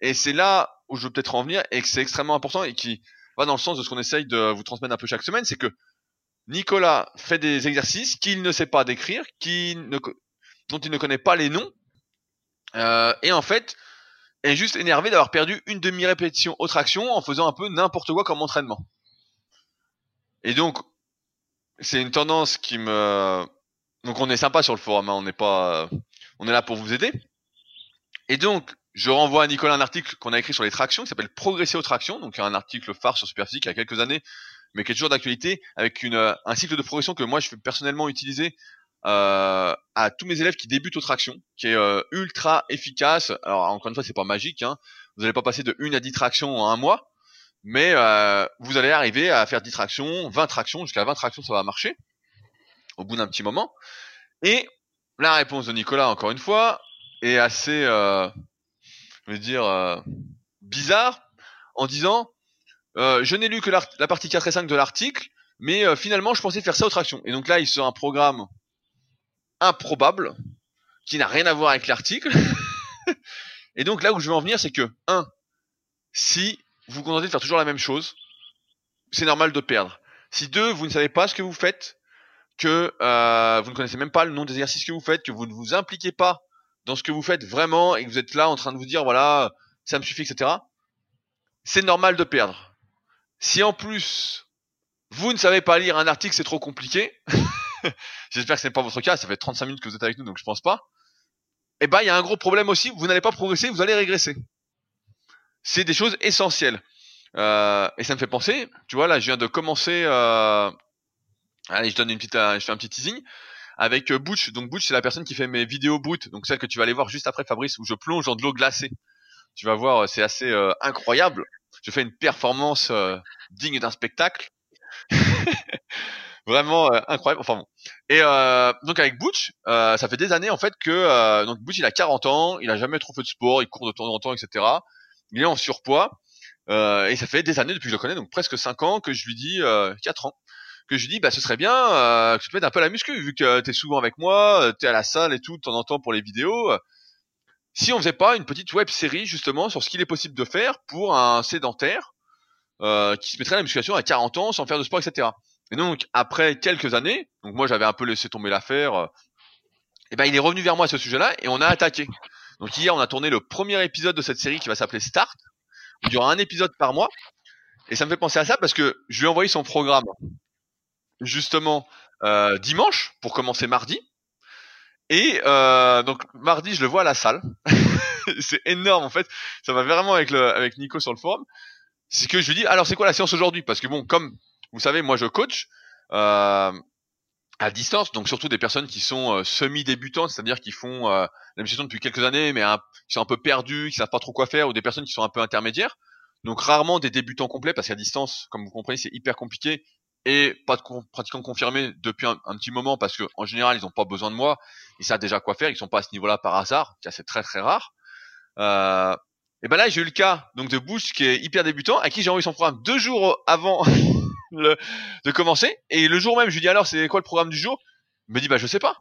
Et c'est là où je veux peut-être en venir et que c'est extrêmement important et qui va dans le sens de ce qu'on essaye de vous transmettre un peu chaque semaine, c'est que Nicolas fait des exercices qu'il ne sait pas décrire, qu'il ne, dont il ne connaît pas les noms, euh, et en fait est juste énervé d'avoir perdu une demi-répétition aux tractions en faisant un peu n'importe quoi comme entraînement. Et donc, c'est une tendance qui me... Donc on est sympa sur le forum, hein, on n'est pas... On est là pour vous aider. Et donc, je renvoie à Nicolas un article qu'on a écrit sur les tractions, qui s'appelle Progresser aux tractions, donc un article phare sur Superphysique il y a quelques années, mais qui est toujours d'actualité, avec une, un cycle de progression que moi je fais personnellement utiliser euh, à tous mes élèves qui débutent aux tractions, qui est euh, ultra efficace. Alors encore une fois, c'est pas magique, hein. vous n'allez pas passer de 1 à 10 tractions en un mois, mais euh, vous allez arriver à faire 10 tractions, 20 tractions, jusqu'à 20 tractions ça va marcher, au bout d'un petit moment. Et la réponse de Nicolas, encore une fois, est assez, je veux dire, bizarre, en disant, je n'ai lu que la partie 4 et 5 de l'article, mais finalement je pensais faire ça aux tractions. Et donc là, il sort un programme improbable, qui n'a rien à voir avec l'article. et donc là où je veux en venir, c'est que, un, si vous vous contentez de faire toujours la même chose, c'est normal de perdre. Si deux, vous ne savez pas ce que vous faites, que euh, vous ne connaissez même pas le nom des exercices que vous faites, que vous ne vous impliquez pas dans ce que vous faites vraiment et que vous êtes là en train de vous dire voilà, ça me suffit, etc. C'est normal de perdre. Si en plus vous ne savez pas lire un article, c'est trop compliqué, J'espère que ce n'est pas votre cas. Ça fait 35 minutes que vous êtes avec nous, donc je pense pas. Eh ben, il y a un gros problème aussi. Vous n'allez pas progresser, vous allez régresser. C'est des choses essentielles. Euh, et ça me fait penser, tu vois, là, je viens de commencer. Euh... Allez, je donne une petite, euh, je fais un petit teasing avec Butch. Donc Butch, c'est la personne qui fait mes vidéos boot, donc celle que tu vas aller voir juste après Fabrice, où je plonge dans de l'eau glacée. Tu vas voir, c'est assez incroyable. Je fais une performance digne d'un spectacle. Vraiment incroyable. Enfin bon. Et donc avec Butch, ça fait des années en fait que donc Butch il a 40 ans, il a jamais trop fait de sport, il court de temps en temps, etc. Il est en surpoids et ça fait des années depuis que je le connais, donc presque 5 ans que je lui dis 4 ans que je lui dis bah ce serait bien euh, que tu te mettes un peu la muscu vu que t'es souvent avec moi, t'es à la salle et tout de temps en temps pour les vidéos. Si on faisait pas une petite web série justement sur ce qu'il est possible de faire pour un sédentaire euh, qui se mettrait à la musculation à 40 ans sans faire de sport, etc. Et donc après quelques années, donc moi j'avais un peu laissé tomber l'affaire, et ben il est revenu vers moi à ce sujet-là et on a attaqué. Donc hier on a tourné le premier épisode de cette série qui va s'appeler Start. Il y aura un épisode par mois. Et ça me fait penser à ça parce que je lui ai envoyé son programme justement euh, dimanche pour commencer mardi. Et euh, donc mardi, je le vois à la salle. c'est énorme en fait. Ça va vraiment avec avec Nico sur le forum. C'est que je lui dis alors c'est quoi la séance aujourd'hui? Parce que bon, comme vous savez, moi je coach euh, à distance, donc surtout des personnes qui sont euh, semi-débutantes, c'est-à-dire qui font euh, la musculation depuis quelques années, mais qui sont un peu perdus, qui savent pas trop quoi faire, ou des personnes qui sont un peu intermédiaires. Donc rarement des débutants complets parce qu'à distance, comme vous comprenez, c'est hyper compliqué et pas de pratiquants confirmés depuis un, petit moment parce que en général ils n'ont pas besoin de moi, ils savent déjà quoi faire, ils sont pas à ce niveau-là par hasard, c'est très très rare. Euh, et ben là j'ai eu le cas donc de Bush qui est hyper débutant, à qui j'ai envoyé son programme deux jours avant le, de commencer, et le jour même je lui dis alors c'est quoi le programme du jour? Il me dit bah je sais pas.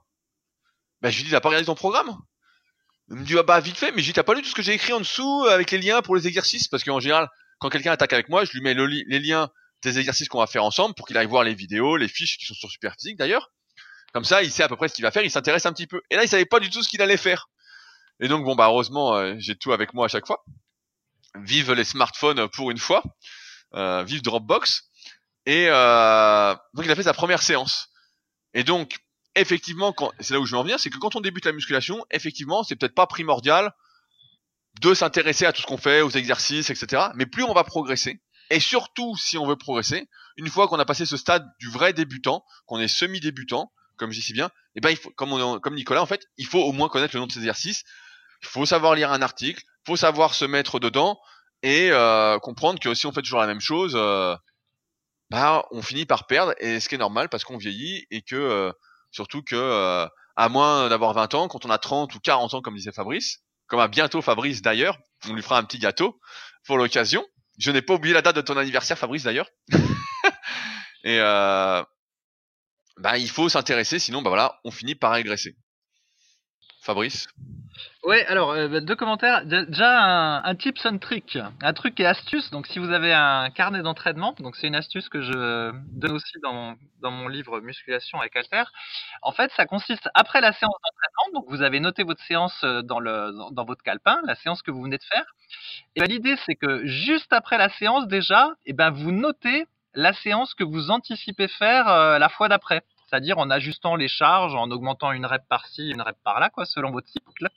Bah je lui dis t'as pas regardé ton programme? Il me dit ah, bah vite fait, mais je lui dis t'as pas lu tout ce que j'ai écrit en dessous avec les liens pour les exercices? Parce qu'en général quand quelqu'un attaque avec moi je lui mets les liens des exercices qu'on va faire ensemble pour qu'il aille voir les vidéos, les fiches qui sont sur Superphysique d'ailleurs. Comme ça, il sait à peu près ce qu'il va faire, il s'intéresse un petit peu. Et là, il savait pas du tout ce qu'il allait faire. Et donc, bon, bah, heureusement, euh, j'ai tout avec moi à chaque fois. Vive les smartphones pour une fois. Euh, vive Dropbox. Et euh, donc, il a fait sa première séance. Et donc, effectivement, c'est là où je veux en venir, c'est que quand on débute la musculation, effectivement, c'est peut-être pas primordial de s'intéresser à tout ce qu'on fait, aux exercices, etc. Mais plus on va progresser, et surtout, si on veut progresser, une fois qu'on a passé ce stade du vrai débutant, qu'on est semi-débutant, comme je dis si bien, et eh ben il faut, comme, Nicolas en fait, il faut au moins connaître le nom de ces exercices. Il faut savoir lire un article, il faut savoir se mettre dedans et euh, comprendre que si on fait toujours la même chose, euh, bah on finit par perdre et ce qui est normal parce qu'on vieillit et que euh, surtout que euh, à moins d'avoir 20 ans, quand on a 30 ou 40 ans comme disait Fabrice, comme à bientôt Fabrice d'ailleurs, on lui fera un petit gâteau pour l'occasion. Je n'ai pas oublié la date de ton anniversaire, Fabrice, d'ailleurs. et euh, bah, il faut s'intéresser, sinon, bah voilà, on finit par régresser. Fabrice? Ouais, alors euh, deux commentaires. Déjà un, un tips and trick, un truc et astuce. Donc si vous avez un carnet d'entraînement, donc c'est une astuce que je donne aussi dans mon, dans mon livre Musculation avec Alter. En fait, ça consiste après la séance d'entraînement. Donc vous avez noté votre séance euh, dans le dans votre calepin, la séance que vous venez de faire. Et ben, l'idée, c'est que juste après la séance déjà, et ben, vous notez la séance que vous anticipez faire euh, la fois d'après. C'est-à-dire en ajustant les charges, en augmentant une rep par-ci, une rep par-là, quoi, selon votre cycle.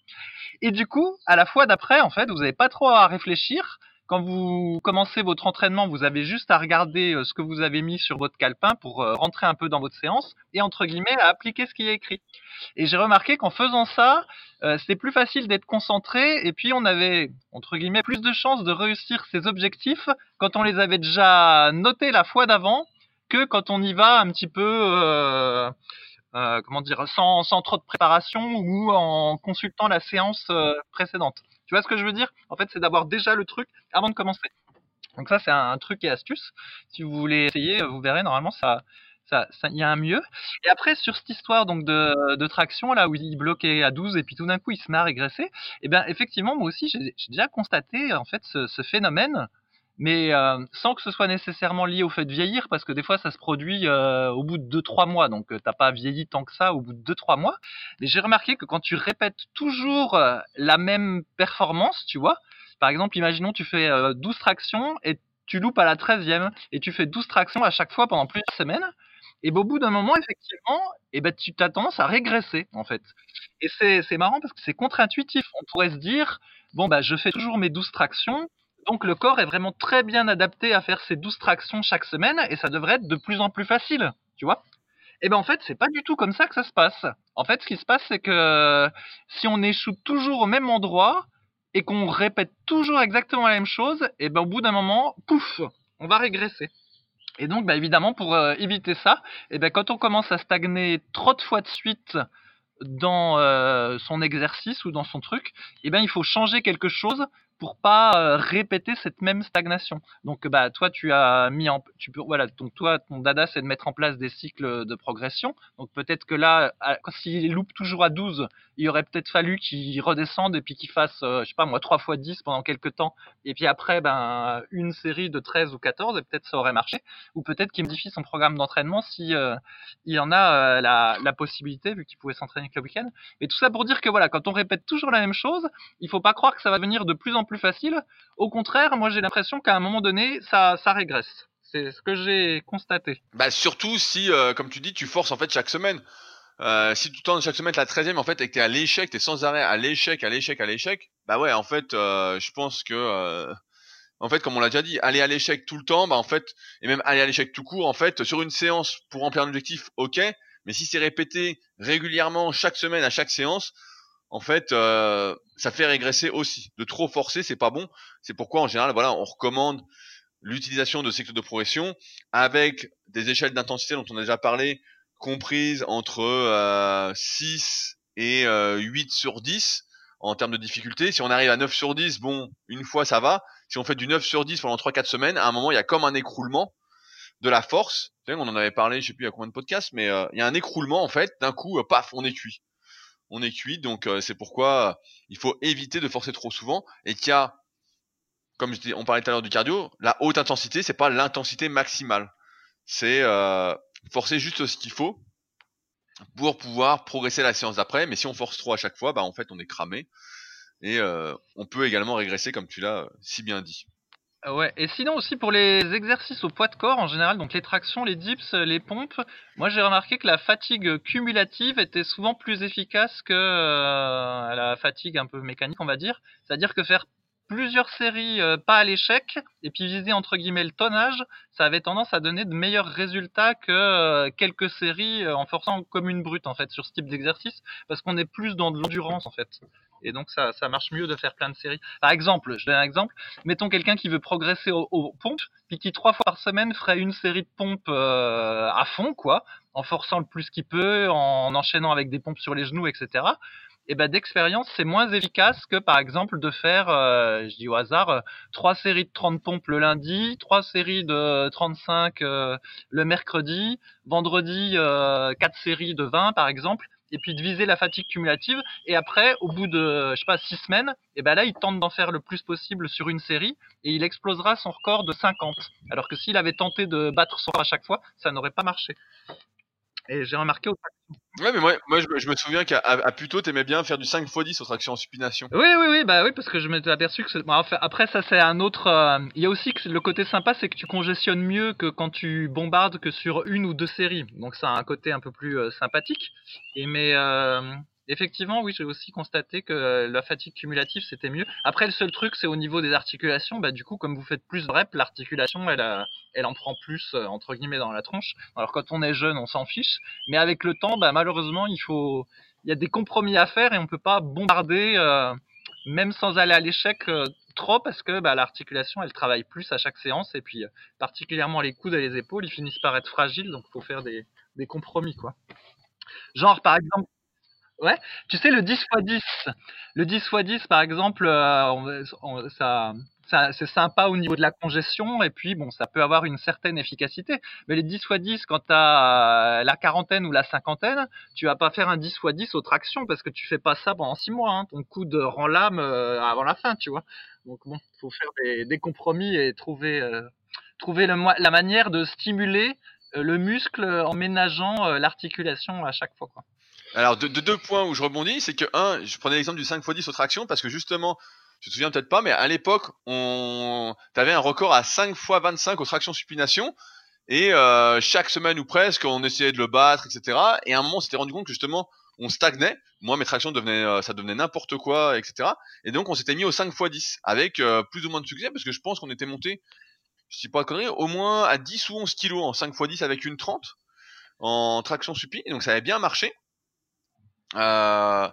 Et du coup, à la fois d'après, en fait, vous n'avez pas trop à réfléchir quand vous commencez votre entraînement, vous avez juste à regarder euh, ce que vous avez mis sur votre calepin pour euh, rentrer un peu dans votre séance et entre guillemets à appliquer ce qui est écrit. Et j'ai remarqué qu'en faisant ça, euh, c'était plus facile d'être concentré et puis on avait entre guillemets plus de chances de réussir ses objectifs quand on les avait déjà notés la fois d'avant quand on y va un petit peu comment dire sans, trop de préparation ou en consultant la séance précédente. Tu vois ce que je veux dire? En fait, c'est d'avoir déjà le truc avant de commencer. Donc ça, c'est un, truc et astuce. Si vous voulez essayer, vous verrez, normalement, ça, ça, il y a un mieux. Et après, sur cette histoire donc de, traction, là où il bloquait à 12 et puis tout d'un coup il se met à régresser, eh bien effectivement, moi aussi, j'ai déjà constaté en fait ce phénomène mais euh, sans que ce soit nécessairement lié au fait de vieillir, parce que des fois ça se produit euh, au bout de 2-3 mois, donc euh, t'as pas vieilli tant que ça au bout de 2-3 mois. Mais j'ai remarqué que quand tu répètes toujours la même performance, tu vois, par exemple, imaginons tu fais 12 tractions et tu loupes à la 13e, et tu fais 12 tractions à chaque fois pendant plusieurs semaines, Et au bout d'un moment, effectivement, eh ben, tu as tendance à régresser, en fait. Et c'est marrant parce que c'est contre-intuitif. On pourrait se dire, bon, bah, je fais toujours mes 12 tractions, donc le corps est vraiment très bien adapté à faire ces 12 tractions chaque semaine, et ça devrait être de plus en plus facile, tu vois. Et eh ben en fait, c'est pas du tout comme ça que ça se passe. En fait, ce qui se passe, c'est que si on échoue toujours au même endroit et qu'on répète toujours exactement la même chose, et eh ben au bout d'un moment, pouf, on va régresser. Et donc, bah, évidemment, pour euh, éviter ça, et eh ben, quand on commence à stagner trop de fois de suite dans euh, son exercice ou dans son truc, et ben, il faut changer quelque chose pour pas euh, répéter cette même stagnation. Donc bah toi tu as mis en voilà donc toi ton dada c'est de mettre en place des cycles de progression. Donc peut-être que là s'il loupe toujours à 12, il aurait peut-être fallu qu'il redescende et puis qu'il fasse euh, je sais pas moi 3 fois 10 pendant quelques temps et puis après ben une série de 13 ou 14 et peut-être ça aurait marché ou peut-être qu'il modifie son programme d'entraînement si euh, il en a la, la, possibilité vu qu'il pouvait s'entraîner que le week-end. Et tout ça pour dire que voilà, quand on répète toujours la même chose, il faut pas croire que ça va venir de plus en plus facile. Au contraire, moi j'ai l'impression qu'à un moment donné, ça, régresse. C'est ce que j'ai constaté. Bah surtout si, euh, comme tu dis, tu forces en fait chaque semaine. Euh, si tu tentes chaque semaine la 13 en fait et que t'es à l'échec, t'es sans arrêt à l'échec, à l'échec, à l'échec, bah ouais, en fait, euh, je pense que, en fait, comme on l'a déjà dit, aller à l'échec tout le temps, bah en fait, et même aller à l'échec tout court, en fait, sur une séance pour remplir un objectif, ok, mais si c'est répété régulièrement chaque semaine à chaque séance, en fait, euh, ça fait régresser aussi. De trop forcer, c'est pas bon. C'est pourquoi en général, on recommande l'utilisation de cycles de progression avec des échelles d'intensité dont on a déjà parlé, comprises entre 6 euh, et 8 euh, sur 10 en termes de difficulté. Si on arrive à 9 sur 10, bon, une fois ça va. Si on fait du 9 sur 10 pendant 3-4 semaines, à un moment, il y a comme un écroulement de la force. On en avait parlé, je sais plus a combien de podcasts, mais il y a un écroulement en fait. D'un coup, paf, on est cuit on est cuit. Donc euh, c'est pourquoi euh, il faut éviter de forcer trop souvent et qu'il y a, comme on parlait tout à l'heure du cardio, la haute intensité, c'est pas l'intensité maximale. C'est euh, forcer juste ce qu'il faut pour pouvoir progresser la séance d'après. Mais si on force trop à chaque fois, bah en fait on est cramé et on peut également régresser comme tu l'as si bien dit. Ah ouais, et sinon aussi pour les exercices au poids de corps en général, donc les tractions, les dips, les pompes, moi j'ai remarqué que la fatigue cumulative était souvent plus efficace que euh, la fatigue un peu mécanique, on va dire. C'est-à-dire que faire plusieurs séries euh, pas à l'échec et puis viser entre guillemets le tonnage, ça avait tendance à donner de meilleurs résultats que euh, quelques séries en forçant comme une brute en fait sur ce type d'exercice parce qu'on est plus dans de l'endurance en fait et donc ça, marche mieux de faire plein de séries. Par exemple, je donne un exemple, mettons quelqu'un qui veut progresser aux, pompes, puis qui trois fois par semaine ferait une série de pompes euh, à fond, quoi, en forçant le plus qu'il peut, en enchaînant avec des pompes sur les genoux, etc. Et ben d'expérience, c'est moins efficace que par exemple de faire, euh, je dis au hasard, euh, trois séries de 30 pompes le lundi, trois séries de 35 le mercredi, vendredi quatre séries de 20 par exemple, et puis de viser la fatigue cumulative. Et après, au bout de, je sais pas, six semaines, et ben là, il tente d'en faire le plus possible sur une série et il explosera son record de 50. Alors que s'il avait tenté de battre son à chaque fois, ça n'aurait pas marché. Et j'ai remarqué au Ouais, mais moi, moi je, me souviens qu'à à, Puto, t'aimais bien faire du 5 x 10 aux tractions en supination. Oui, oui, oui, bah oui, parce que je m'étais aperçu que après, ça, c'est un autre. Euh, il y a aussi que le côté sympa, c'est que tu congestionnes mieux que quand tu bombardes que sur une ou deux séries. Donc, ça a un côté un peu plus euh, sympathique. Et mais. Euh, Effectivement, oui, j'ai aussi constaté que la fatigue cumulative c'était mieux. Après, le seul truc, c'est au niveau des articulations. Bah, du coup, comme vous faites plus de reps, l'articulation, elle, elle en prend plus euh, entre guillemets dans la tronche. Alors quand on est jeune, on s'en fiche. Mais avec le temps, bah, malheureusement, il faut, il y a des compromis à faire et on peut pas bombarder, euh, même sans aller à l'échec, euh, trop parce que bah, l'articulation, elle travaille plus à chaque séance et puis particulièrement les coudes et les épaules, ils finissent par être fragiles, donc faut faire des, des compromis quoi. Genre par exemple Ouais, tu sais, le 10 x 10, le 10 x 10, par exemple, euh, ça, ça c'est sympa au niveau de la congestion, et puis, bon, ça peut avoir une certaine efficacité. Mais les 10 x 10, quand tu as euh, la quarantaine ou la cinquantaine, tu vas pas faire un 10 x 10 aux tractions, parce que tu fais pas ça pendant 6 mois. Hein. Ton coude rend l'âme euh, avant la fin, tu vois. Donc, bon, faut faire des, des compromis et trouver, trouver le, la manière de stimuler le muscle en ménageant l'articulation à chaque fois, quoi. Alors, de, deux points où je rebondis, c'est que, un, je prenais l'exemple du 5 x 10 aux tractions parce que justement, je te souviens peut-être pas, mais à l'époque, on, t'avais un record à 5 x 25 aux tractions supination. Et euh, chaque semaine ou presque, on essayait de le battre, etc. Et à un moment, on s'était rendu compte que justement, on stagnait. Moi, mes tractions devenaient, euh, ça devenait n'importe quoi, etc. Et donc, on s'était mis au 5 x 10 avec euh, plus ou moins de succès parce que je pense qu'on était monté, je dis pas de conneries, au moins à 10 ou 11 kilos en 5 x 10 avec une 30 en traction supine. Et donc, ça avait bien marché. Euh,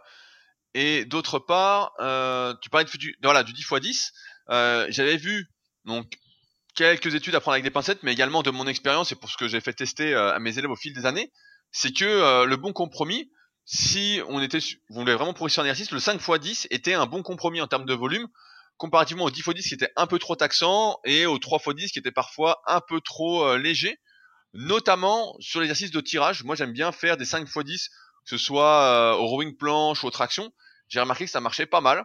et d'autre part, euh, tu parlais de, du, voilà, du 10 x 10. Euh, J'avais vu donc quelques études à prendre avec des pincettes, mais également de mon expérience et pour ce que j'ai fait tester euh, à mes élèves au fil des années, c'est que euh, le bon compromis, si on était, on voulait vraiment progresser en exercice, le 5 x 10 était un bon compromis en termes de volume, comparativement au 10 x 10 qui était un peu trop taxant et au 3 x 10 qui était parfois un peu trop euh, léger, notamment sur l'exercice de tirage. Moi, j'aime bien faire des 5 x 10, que ce soit au rowing planche ou aux tractions. J'ai remarqué que ça marchait pas mal.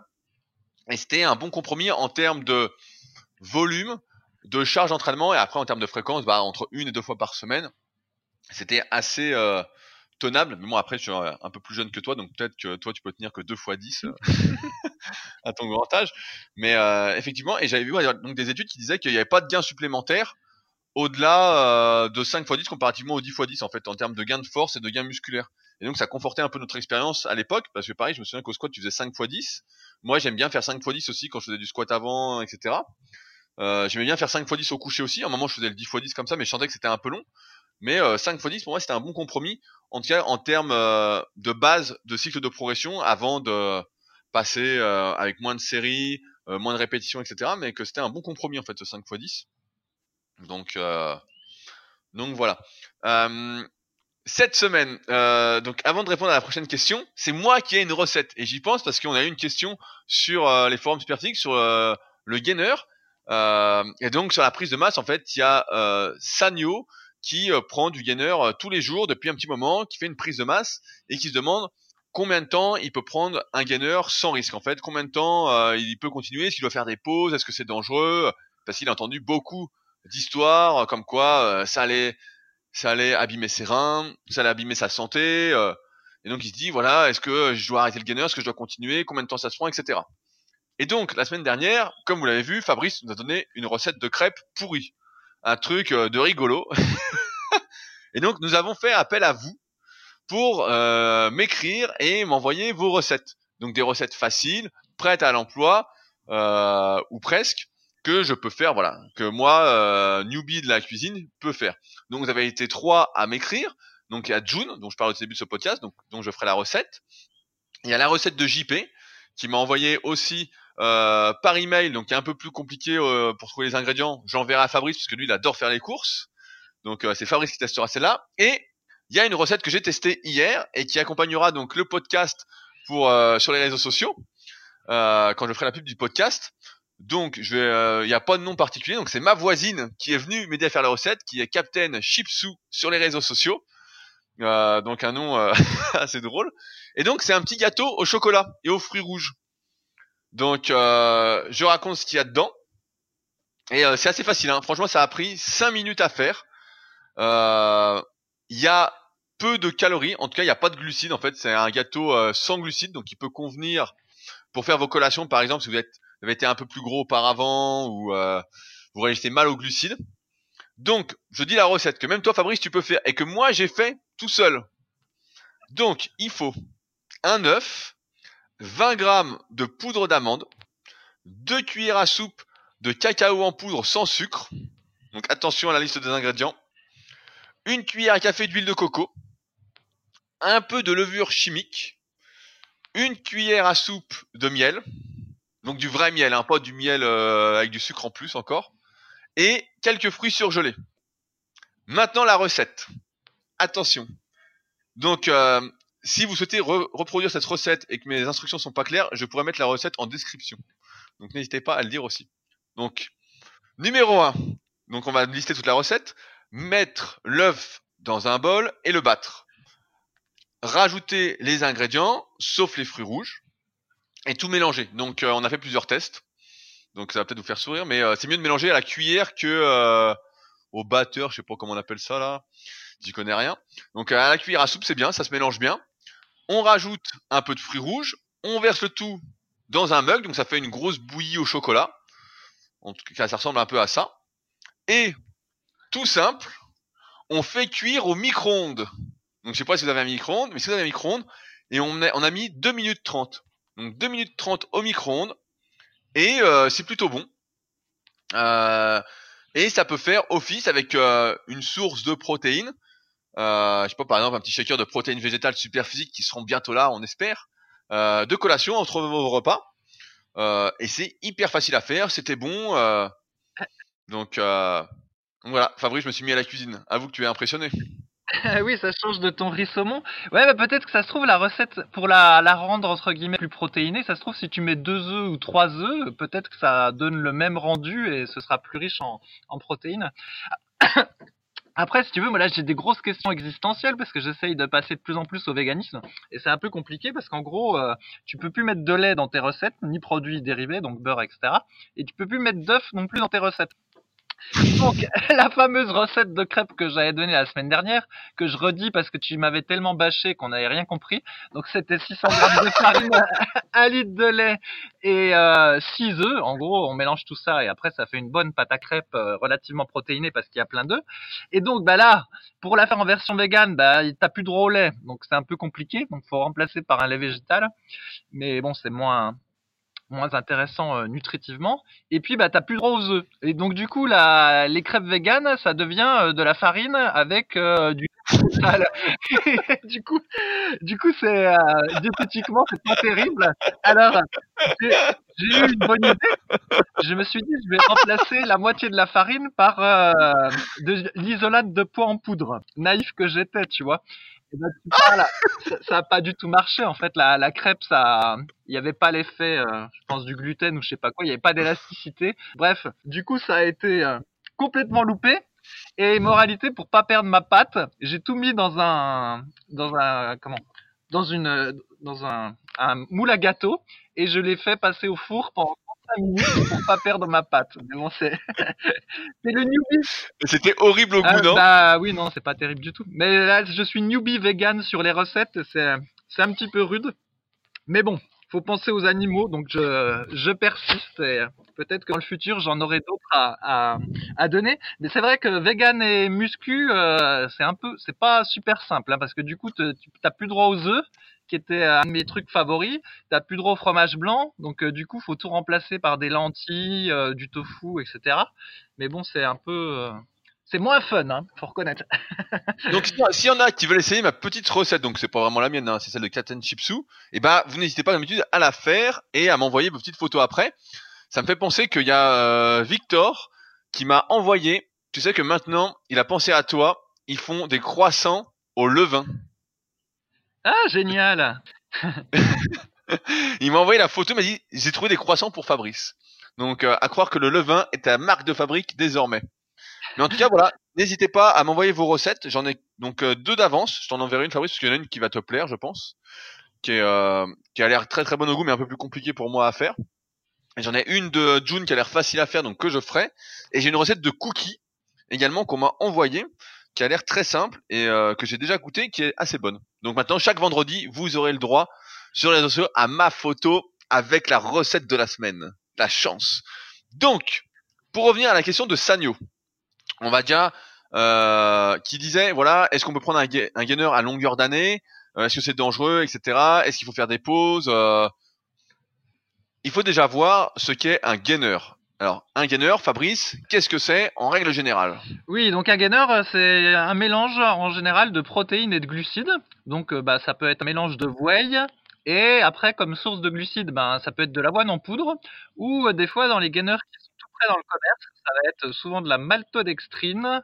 Et c'était un bon compromis en termes de volume, de charge d'entraînement et après en termes de fréquence, bah, entre une et deux fois par semaine, c'était assez euh, tenable. Mais moi après je suis un peu plus jeune que toi, donc peut-être que toi tu peux tenir que deux fois 10 euh, à ton grand âge. Mais euh, effectivement, et j'avais vu donc des études qui disaient qu'il n'y avait pas de gain supplémentaire au-delà euh, de 5 x 10 comparativement au 10 x 10 en fait en termes de gain de force et de gain musculaire. Et donc ça confortait un peu notre expérience à l'époque, parce que pareil, je me souviens qu'au squat tu faisais 5 x 10. Moi j'aime bien faire 5 x 10 aussi quand je faisais du squat avant, etc. Euh, J'aimais bien faire 5 x 10 au coucher aussi. À un moment je faisais le 10 x 10 comme ça, mais je sentais que c'était un peu long. Mais euh, 5 x 10 pour moi c'était un bon compromis, en tout cas en termes euh, de base de cycle de progression avant de passer euh, avec moins de séries, euh, moins de répétitions, etc. Mais que c'était un bon compromis en fait ce 5 x 10. Donc, euh, donc voilà. Euh, cette semaine, euh, donc avant de répondre à la prochaine question, c'est moi qui ai une recette. Et j'y pense parce qu'on a eu une question sur euh, les forums Superphysique sur euh, le gainer. Euh, et donc sur la prise de masse en fait il y a Sanyo qui prend du gainer tous les jours depuis un petit moment, qui fait une prise de masse et qui se demande combien de temps il peut prendre un gainer sans risque. En fait, combien de temps il peut continuer, s'il doit faire des pauses, est-ce que c'est dangereux, parce qu'il a entendu beaucoup d'histoires comme quoi ça allait ça allait abîmer ses reins, ça allait abîmer sa santé. Euh, et donc il se dit voilà, est-ce que je dois arrêter le gainer, est-ce que je dois continuer, combien de temps ça se prend, etc. Et donc la semaine dernière, comme vous l'avez vu, Fabrice nous a donné une recette de crêpes pourries, un truc euh, de rigolo. et donc nous avons fait appel à vous pour euh, m'écrire et m'envoyer vos recettes. Donc des recettes faciles, prêtes à l'emploi euh, ou presque que je peux faire, voilà, que moi, euh, newbie de la cuisine, peut faire. Donc vous avez été trois à m'écrire. Donc il y a June, dont je parle au début de ce podcast, donc, je ferai la recette. Il y a la recette de JP, qui m'a envoyé aussi euh, par email, donc qui est un peu plus compliqué euh, pour trouver les ingrédients. J'enverrai à Fabrice, parce que lui, il adore faire les courses. Donc c'est Fabrice qui testera celle-là. Et il y a une recette que j'ai testée hier et qui accompagnera donc le podcast pour sur les réseaux sociaux quand je ferai la pub du podcast. Donc, il n'y a pas de nom particulier. Donc, c'est ma voisine qui est venue m'aider à faire la recette, qui est Captain Chipsou sur les réseaux sociaux. Euh, donc, un nom euh, assez drôle. Et donc, c'est un petit gâteau au chocolat et aux fruits rouges. Donc, euh, je raconte ce qu'il y a dedans. Et c'est assez facile. Hein. Franchement, ça a pris 5 minutes à faire. Il y a peu de calories. En tout cas, il n'y a pas de glucides. En fait, c'est un gâteau sans glucides, donc il peut convenir pour faire vos collations, par exemple, si vous êtes été un peu plus gros auparavant ou euh, vous résistez mal aux glucides. Donc, je dis la recette que même toi, Fabrice, tu peux faire et que moi, j'ai fait tout seul. Donc, il faut un œuf, 20 grammes de poudre d'amande, 2 cuillères à soupe de cacao en poudre sans sucre. Donc, attention à la liste des ingrédients. Une cuillère à café d'huile de coco, un peu de levure chimique, une cuillère à soupe de miel, donc du vrai miel, hein, pas du miel euh, avec du sucre en plus encore, et quelques fruits surgelés. Maintenant la recette. Attention. Donc euh, si vous souhaitez re reproduire cette recette et que mes instructions sont pas claires, je pourrais mettre la recette en description. Donc n'hésitez pas à le dire aussi. Donc numéro 1. Donc on va lister toute la recette. Mettre l'œuf dans un bol et le battre. Rajouter les ingrédients, sauf les fruits rouges et tout mélanger. Donc euh, on a fait plusieurs tests. Donc ça va peut-être vous faire sourire, mais euh, c'est mieux de mélanger à la cuillère que euh, au batteur, je sais pas comment on appelle ça là. J'y connais rien. Donc à la cuillère à soupe, c'est bien, ça se mélange bien. On rajoute un peu de fruits rouges, on verse le tout dans un mug, donc ça fait une grosse bouillie au chocolat. En tout cas, ça ressemble un peu à ça. Et tout simple, on fait cuire au micro-ondes. Donc je sais pas si vous avez un micro-ondes, mais si vous avez un micro-ondes, et on a, on a mis 2 minutes 30. Donc 2 minutes 30 au micro-ondes, et euh, c'est plutôt bon. Euh, et ça peut faire office avec euh, une source de protéines. Je sais pas, par exemple, un petit shaker de protéines végétales super physiques qui seront bientôt là, on espère, de collation entre vos repas. Et c'est hyper facile à faire, c'était bon. donc euh, donc voilà, Fabrice, je me suis mis à la cuisine. Avoue que tu es impressionné. Oui, ça change de ton riz saumon. Ouais, bah peut-être que ça se trouve la recette pour la, rendre entre guillemets plus protéinée. Ça se trouve si tu mets deux œufs ou trois œufs, peut-être que ça donne le même rendu et ce sera plus riche en, en protéines. Après, si tu veux, moi là j'ai des grosses questions existentielles parce que j'essaye de passer de plus en plus au véganisme et c'est un peu compliqué parce qu'en gros, euh, tu peux plus mettre de lait dans tes recettes ni produits dérivés, donc beurre, etc. Et tu peux plus mettre d'œufs non plus dans tes recettes. Donc, la fameuse recette de crêpes que j'avais donnée la semaine dernière, que je redis parce que tu m'avais tellement bâché qu'on n'avait rien compris. Donc, c'était 600 grammes de farine, 1 litre de lait et euh, 6 œufs. En gros, on mélange tout ça et après, ça fait une bonne pâte à crêpes euh, relativement protéinée parce qu'il y a plein d'œufs. Et donc, bah là, pour la faire en version végane, bah, t'as plus de au lait. Donc, c'est un peu compliqué. Donc, faut remplacer par un lait végétal. Mais bon, c'est moins, moins intéressant euh, nutritivement. Et puis, bah, t'as plus droit aux œufs. Et donc, du coup, la, les crêpes véganes, ça devient euh, de la farine avec euh, du du coup, du coup, c'est euh, diététiquement, c'est pas terrible. Alors, j'ai eu une bonne idée. Je me suis dit, je vais remplacer la moitié de la farine par euh, de l'isolate de pois en poudre. Naïf que j'étais, tu vois. Et ben, tu vois, là, ça, ça a pas du tout marché en fait. La, la crêpe, ça, il y avait pas l'effet, euh, je pense du gluten ou je sais pas quoi. Il y avait pas d'élasticité. Bref, du coup, ça a été euh, complètement loupé. Et moralité, pour pas perdre ma pâte, j'ai tout mis dans un, dans un, comment, dans une, dans un, un moule à gâteau et je l'ai fait passer au four pendant 35 minutes pour pas perdre ma pâte. Mais bon, c'est, le newbie. C'était horrible au goût, Ah, non? bah oui, non, c'est pas terrible du tout. Mais là, je suis newbie vegan sur les recettes, c'est, c'est un petit peu rude. Mais bon, faut penser aux animaux, donc je, je persiste et peut-être que dans le futur j'en aurai d'autres à, à, à donner. Mais c'est vrai que vegan et muscu, euh, c'est un peu, c'est pas super simple, hein, parce que du coup, tu t'as plus droit aux œufs, qui était un de mes trucs favoris. T'as plus droit au fromage blanc, donc euh, du coup, faut tout remplacer par des lentilles, euh, du tofu, etc. Mais bon, c'est un peu, euh, c'est moins fun, hein, faut reconnaître. Donc si- s'il y en a qui veulent essayer ma petite recette, donc c'est pas vraiment la mienne, hein, c'est celle de Captain Chipsou, et ben vous n'hésitez pas d'habitude à la faire et à m'envoyer vos petites photos après. Ça me fait penser qu'il y a euh, Victor qui m'a envoyé. Tu sais que maintenant il a pensé à toi. Ils font des croissants au levain. Ah, génial. Il m'a envoyé la photo, il m'a dit j'ai trouvé des croissants pour Fabrice. Donc euh, à croire que le levain est ta marque de fabrique désormais. Mais en tout cas voilà, n'hésitez pas à m'envoyer vos recettes. J'en ai donc euh, deux d'avance. Je t'en enverrai une Fabrice parce qu'il y en a une qui va te plaire, je pense, qui euh, a l'air très très bonne au goût mais un peu plus compliquée pour moi à faire. J'en ai une de June qui a l'air facile à faire donc que je ferai. Et j'ai une recette de cookies également qu'on m'a envoyée qui a l'air très simple et euh, que j'ai déjà goûté qui est assez bonne. Donc maintenant chaque vendredi vous aurez le droit sur les réseaux sociaux à ma photo avec la recette de la semaine. La chance. Donc, pour revenir à la question de Sagno, on va déjà euh, qui disait voilà, est-ce qu'on peut prendre un, ga- un gainer à longueur d'année? Euh, Est-ce que c'est dangereux, etc. Est-ce qu'il faut faire des pauses? Euh, Il faut déjà voir ce qu'est un gainer. Alors, un gainer, Fabrice, qu'est-ce que c'est en règle générale? Oui, donc un gainer, euh, c'est un mélange en général de protéines et de glucides. Donc euh, bah, ça peut être un mélange de whey. Et après, comme source de glucides, ben, ça peut être de l'avoine en poudre. Ou euh, des fois, dans les gainers qui sont tout près dans le commerce, ça va être souvent de la maltodextrine,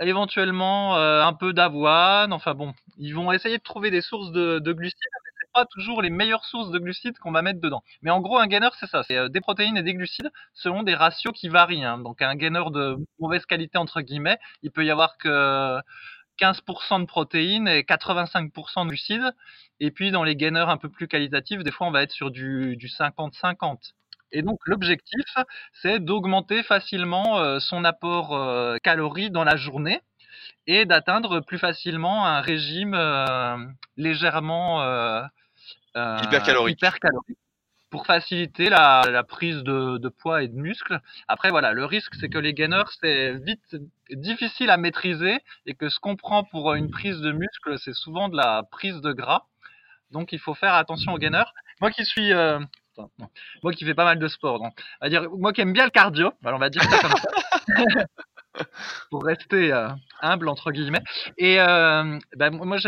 éventuellement un peu d'avoine. Enfin bon, ils vont essayer de trouver des sources de, de glucides, toujours les meilleures sources de glucides qu'on va mettre dedans. Mais en gros, un gainer, c'est ça, c'est euh, des protéines et des glucides selon des ratios qui varient. hein. Donc un gainer de mauvaise qualité entre guillemets, il peut y avoir que 15% de protéines et 85% de glucides. Et puis dans les gainers un peu plus qualitatifs, des fois on va être sur du du 50-50. Et donc l'objectif, c'est d'augmenter facilement euh, son apport euh, calories dans la journée et d'atteindre plus facilement un régime légèrement Hypercalorique. hypercalorique. pour faciliter la, la prise de, de, poids et de muscle. Après, voilà, le risque, c'est que les gainers, c'est vite difficile à maîtriser et que ce qu'on prend pour une prise de muscle, c'est souvent de la prise de gras. Donc, il faut faire attention aux gainers. Moi qui suis, euh, moi qui fais pas mal de sport, donc, on va dire, moi qui aime bien le cardio, on va dire ça comme ça. pour rester euh, humble entre guillemets. Et euh, ben, moi,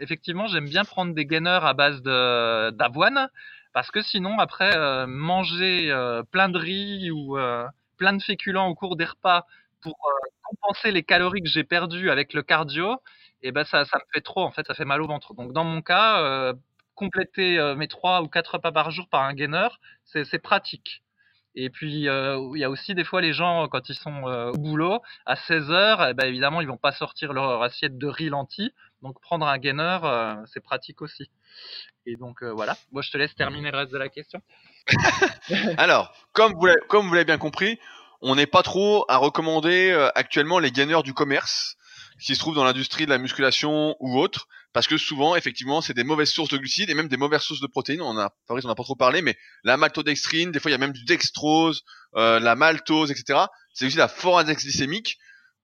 effectivement, j'aime bien prendre des gainers à base d'avoine parce que sinon après euh, manger euh, plein de riz ou euh, plein de féculents au cours des repas pour compenser les calories que j'ai perdues avec le cardio, et eh ben ça, ça me fait trop en fait, ça fait mal au ventre. Donc dans mon cas, compléter mes trois ou quatre repas par jour par un gainer, c'est pratique. Et puis, il y a aussi des fois les gens, quand ils sont au boulot, à 16 heures, eh ben, évidemment, ils vont pas sortir leur assiette de riz lentilles. Donc, prendre un gainer, c'est pratique aussi. Et donc, voilà. Moi, je te laisse terminer le reste de la question. Alors, comme vous l'avez bien compris, on n'est pas trop à recommander actuellement les gainers du commerce qui se trouvent dans l'industrie de la musculation ou autre, parce que souvent, effectivement, c'est des mauvaises sources de glucides et même des mauvaises sources de protéines. On a, Fabrice, on n'a pas trop parlé, mais la maltodextrine, des fois, il y a même du dextrose, euh, la maltose, etc. C'est aussi la fort glycémique.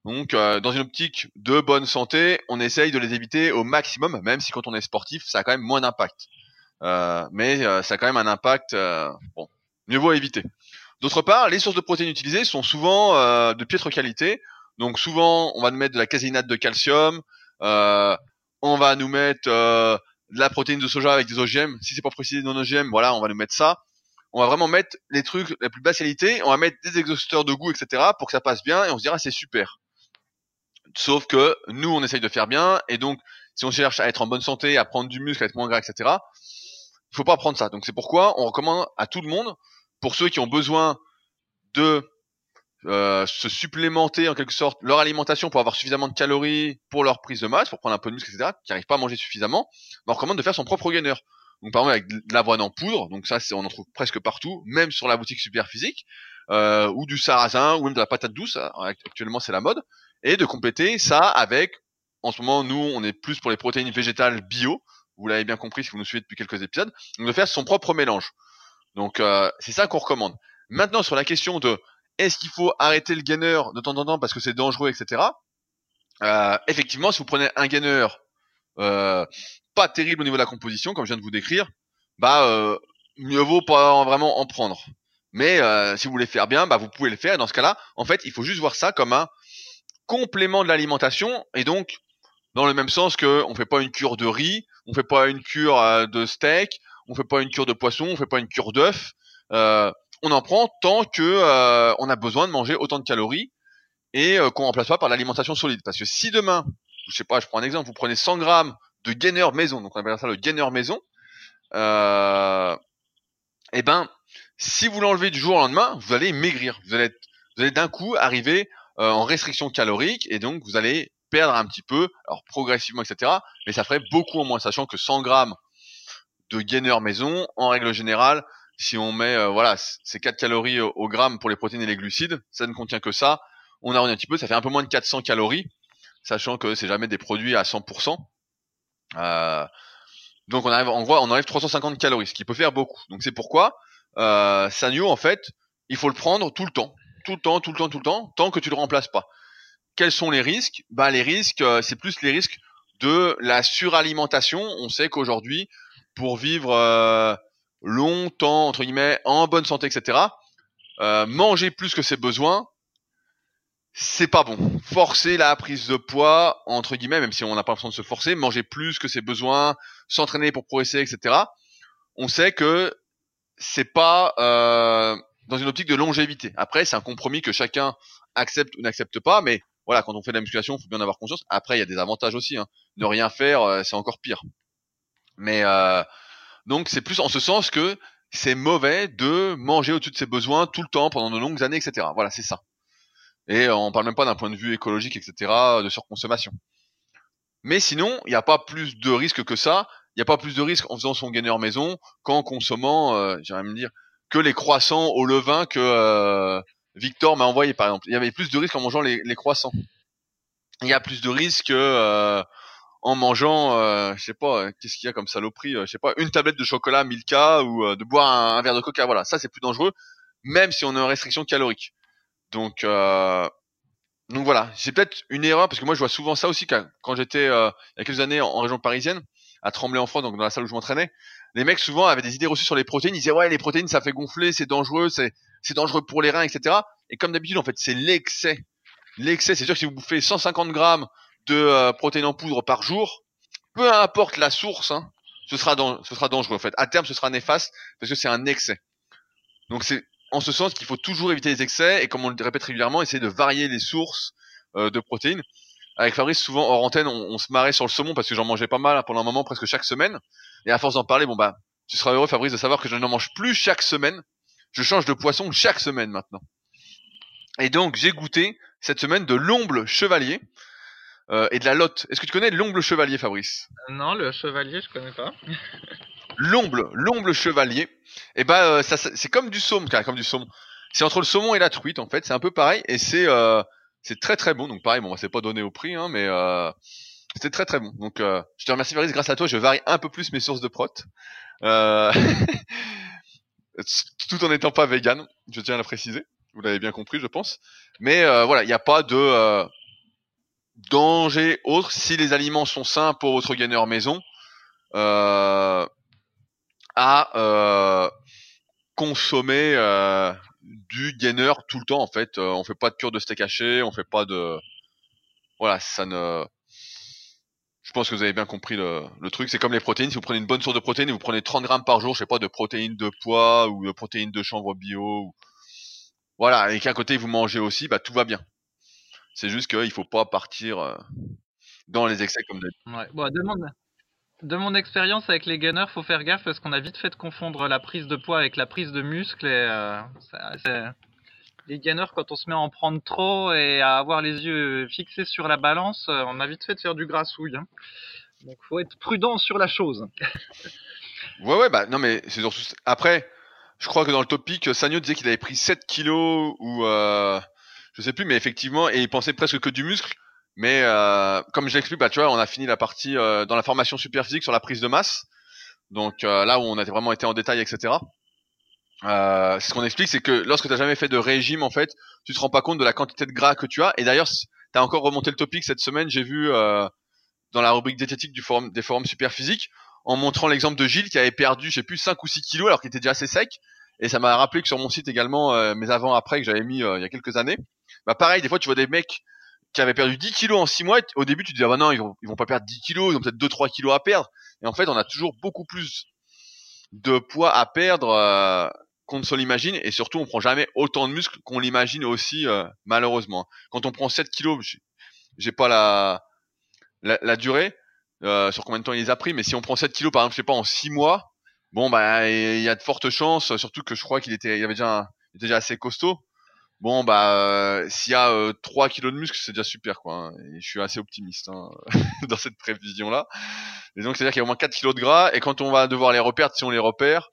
Donc, euh, dans une optique de bonne santé, on essaye de les éviter au maximum, même si quand on est sportif, ça a quand même moins d'impact. Euh, mais euh, ça a quand même un impact, euh, bon, mieux vaut éviter. D'autre part, les sources de protéines utilisées sont souvent de piètre qualité. Donc souvent, on va nous mettre de la caséinate de calcium, euh, on va nous mettre euh, de la protéine de soja avec des OGM. Si c'est pas précisé non OGM, voilà, on va nous mettre ça. On va vraiment mettre les trucs la plus basse qualité, on va mettre des exhausteurs de goût, etc. pour que ça passe bien et on se dira c'est super. Sauf que nous, on essaye de faire bien et donc si on cherche à être en bonne santé, à prendre du muscle, à être moins gras, etc. Il faut pas prendre ça. Donc c'est pourquoi on recommande à tout le monde, pour ceux qui ont besoin de euh, se supplémenter en quelque sorte leur alimentation pour avoir suffisamment de calories pour leur prise de masse, pour prendre un peu de muscle, etc., qui n'arrivent pas à manger suffisamment, on recommande de faire son propre gainer. Donc par exemple avec de l'avoine en poudre, donc ça on en trouve presque partout, même sur la boutique super physique, euh, ou du sarrasin, ou même de la patate douce, actuellement c'est la mode, et de compléter ça avec, en ce moment nous on est plus pour les protéines végétales bio, vous l'avez bien compris si vous nous suivez depuis quelques épisodes, donc de faire son propre mélange. Donc euh, c'est ça qu'on recommande. Maintenant sur la question de est-ce qu'il faut arrêter le gainer de temps en temps parce que c'est dangereux, etc. Euh, effectivement, si vous prenez un gainer euh, pas terrible au niveau de la composition, comme je viens de vous décrire, bah euh, mieux vaut pas vraiment en prendre. Mais si vous voulez faire bien, bah vous pouvez le faire. Et dans ce cas-là, en fait, il faut juste voir ça comme un complément de l'alimentation et donc dans le même sens que on fait pas une cure de riz, on fait pas une cure de steak, on fait pas une cure de poisson, on fait pas une cure d'œuf. On en prend tant que euh, on a besoin de manger autant de calories et euh, qu'on remplace pas par l'alimentation solide. Parce que si demain, je prends un exemple, vous prenez 100 grammes de gainer maison, donc on appelle ça le gainer maison, euh, eh ben, si vous l'enlevez du jour au lendemain, vous allez maigrir. Vous allez, vous allez d'un coup arriver euh, en restriction calorique et donc vous allez perdre un petit peu, alors progressivement, etc. Mais ça ferait beaucoup en moins, sachant que 100 grammes de gainer maison, en règle générale, si on met euh, voilà ces 4 calories au, gramme pour les protéines et les glucides, ça ne contient que ça. On arrondit un petit peu, ça fait un peu moins de 400 calories, sachant que c'est jamais des produits à 100%. Euh, donc on arrive en gros on enlève 350 calories, ce qui peut faire beaucoup. Donc c'est pourquoi euh, Sanyo en fait, il faut le prendre tout le temps, tout le temps, tout le temps, tout le temps, tant que tu le remplaces pas. Quels sont les risques? Bah les risques, euh, c'est plus les risques de la suralimentation. On sait qu'aujourd'hui, pour vivre euh, longtemps, entre guillemets, en bonne santé, etc. Euh, manger plus que ses besoins, c'est pas bon. Forcer la prise de poids, entre guillemets, même si on n'a pas l'impression de se forcer, manger plus que ses besoins, s'entraîner pour progresser, etc. On sait que c'est pas euh, dans une optique de longévité. Après, c'est un compromis que chacun accepte ou n'accepte pas, mais voilà, quand on fait de la musculation, il faut bien avoir conscience. Après, il y a des avantages aussi. Hein. Ne rien faire, euh, c'est encore pire. Mais euh, donc c'est plus en ce sens que c'est mauvais de manger au-dessus de ses besoins tout le temps pendant de longues années, etc. Voilà, c'est ça. Et on parle même pas d'un point de vue écologique, etc., de surconsommation. Mais sinon, il n'y a pas plus de risque que ça. Il n'y a pas plus de risque en faisant son gainer maison qu'en consommant, euh, j'aimerais me dire, que les croissants au levain que euh, Victor m'a envoyé, par exemple. Il y avait plus de risques en mangeant les, croissants. Il y a plus de risques euh, en mangeant, euh, je sais pas, euh, qu'est-ce qu'il y a comme saloperie, euh, je sais pas, une tablette de chocolat Milka ou euh, de boire un, verre de Coca. Voilà, ça c'est plus dangereux, même si on est en restriction calorique. Donc, donc voilà, c'est peut-être une erreur parce que moi je vois souvent ça aussi quand, j'étais euh, il y a quelques années en, en région parisienne, à Tremblay-en-France, donc dans la salle où je m'entraînais. Les mecs souvent avaient des idées reçues sur les protéines. Ils disaient ouais les protéines ça fait gonfler, c'est dangereux, c'est c'est dangereux pour les reins, etc. Et comme d'habitude en fait c'est l'excès. L'excès, c'est sûr que si vous bouffez 150 grammes de euh, protéines en poudre par jour, peu importe la source, hein, ce sera dangereux en fait. À terme ce sera néfaste parce que c'est un excès. Donc c'est en ce sens qu'il faut toujours éviter les excès et comme on le répète régulièrement, essayer de varier les sources euh, de protéines. Avec Fabrice, souvent hors antenne, on, on se marrait sur le saumon parce que j'en mangeais pas mal hein, pendant un moment, presque chaque semaine. Et à force d'en parler, bon bah, tu seras heureux Fabrice de savoir que je n'en mange plus chaque semaine. Je change de poisson chaque semaine maintenant. Et donc j'ai goûté cette semaine de l'omble chevalier euh, et de la lotte. Est-ce que tu connais l'omble chevalier, Fabrice? Non, le chevalier, je connais pas. L'omble, l'omble chevalier. Et ben euh, ça, ça- c'est comme du saumon, comme du saumon. C'est entre le saumon et la truite en fait. C'est un peu pareil et c'est euh, c'est très très bon. Donc pareil, bon, c'est pas donné au prix, hein, mais euh, c'était très très bon. Donc euh, je te remercie Fabrice. Grâce à toi, je varie un peu plus mes sources de prot. Euh, tout en n'étant pas vegan, je tiens à le préciser. Vous l'avez bien compris, je pense. Mais euh, voilà, il n'y a pas de euh, danger autre si les aliments sont sains pour votre gainer maison. Euh, à euh, consommer euh, du gainer tout le temps en fait. Euh, on fait pas de cure de steak haché, on fait pas de voilà, ça ne je pense que vous avez bien compris le, truc. C'est comme les protéines. Si vous prenez une bonne source de protéines et vous prenez 30 grammes par jour, je sais pas, de protéines de pois ou de protéines de chanvre bio, voilà, et qu'à côté vous mangez aussi, bah tout va bien. C'est juste qu'il faut pas partir euh, dans les excès comme d'habitude. Ouais. Bon, de mon, de mon expérience avec les gainers, faut faire gaffe parce qu'on a vite fait de confondre la prise de poids avec la prise de muscle. Et, euh, ça- les gainers, quand on se met à en prendre trop et à avoir les yeux fixés sur la balance, euh, on a vite fait de faire du grassouille. Hein. Donc, faut être prudent sur la chose. Ouais, ouais, bah non, mais c'est surtout. Après, je crois que dans le topic, Sagno disait qu'il avait pris 7 kilos ou euh, je sais plus, mais effectivement, et il pensait presque que du muscle. Mais euh, comme je l'explique, bah tu vois, on a fini la partie euh, dans la formation super physique sur la prise de masse. Donc euh, là où on a vraiment été en détail, etc. Euh, ce qu'on explique, c'est que lorsque tu n'as jamais fait de régime, en fait, tu te rends pas compte de la quantité de gras que tu as. Et d'ailleurs, tu as encore remonté le topic cette semaine, j'ai vu euh, dans la rubrique diététique du forum, des forums super physiques, en montrant l'exemple de Gilles qui avait perdu, je sais plus, 5 ou 6 kilos alors qu'il était déjà assez sec. Et ça m'a rappelé que sur mon site également, euh, mes avant-après que j'avais mis il y a quelques années, bah pareil, des fois tu vois des mecs qui avaient perdu 10 kilos en 6 mois, au début tu te dis, ah bah non, ils vont, vont pas perdre 10 kilos, ils ont peut-être 2-3 kilos à perdre. Et en fait, on a toujours beaucoup plus de poids à perdre euh, qu'on ne se l'imagine, et surtout on prend jamais autant de muscles qu'on l'imagine aussi, euh, malheureusement. Quand on prend 7 kilos, j'ai- pas la, la, la durée, euh, sur combien de temps il les a pris, mais si on prend 7 kilos par exemple, je sais pas, en 6 mois, bon bah il y a de fortes chances, surtout que je crois qu'il était, il avait déjà, un- était déjà assez costaud. Bon bah euh, s'il y a euh, 3 kilos de muscle, c'est déjà super quoi. hein, et je suis assez optimiste hein, dans cette prévision là. Et donc c'est à dire qu'il y a au moins 4 kilos de gras et quand on va devoir les reperdre, si on les repère,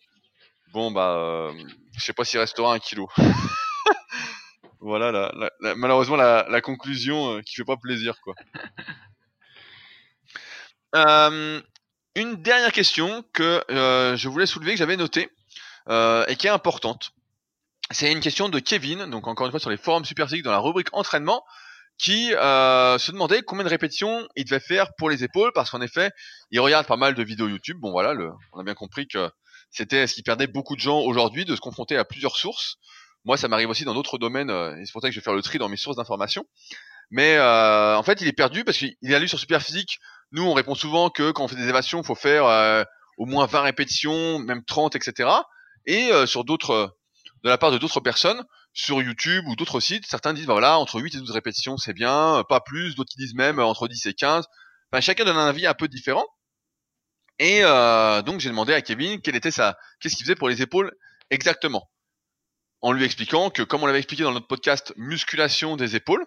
bon bah euh, je sais pas s'il restera un kilo. voilà la, la- la- malheureusement la, la conclusion euh, qui fait pas plaisir quoi. Euh, une dernière question que euh, je voulais soulever, que j'avais notée, euh, et qui est importante. C'est une question de Kevin, donc encore une fois sur les forums Super Physique dans la rubrique entraînement, qui euh, se demandait combien de répétitions il devait faire pour les épaules, parce qu'en effet, il regarde pas mal de vidéos YouTube. Bon voilà, on a bien compris que c'était ce qui perdait beaucoup de gens aujourd'hui, de se confronter à plusieurs sources. Moi, ça m'arrive aussi dans d'autres domaines, euh, et c'est pour ça que je vais faire le tri dans mes sources d'informations. Mais euh, en fait, il est perdu parce qu'il a lu sur Super Physique. Nous, on répond souvent que quand on fait des évasions, il faut faire au moins 20 répétitions, même 30, etc. Et sur d'autres, de la part de d'autres personnes, sur YouTube ou d'autres sites, certains disent bah voilà, entre 8 et 12 répétitions, c'est bien, pas plus. D'autres disent même euh, entre 10 et 15. Enfin, chacun donne un avis un peu différent. Et euh, donc, j'ai demandé à Kevin quelle était sa, qu'est-ce qu'il faisait pour les épaules exactement en lui expliquant que, comme on l'avait expliqué dans notre podcast Musculation des épaules,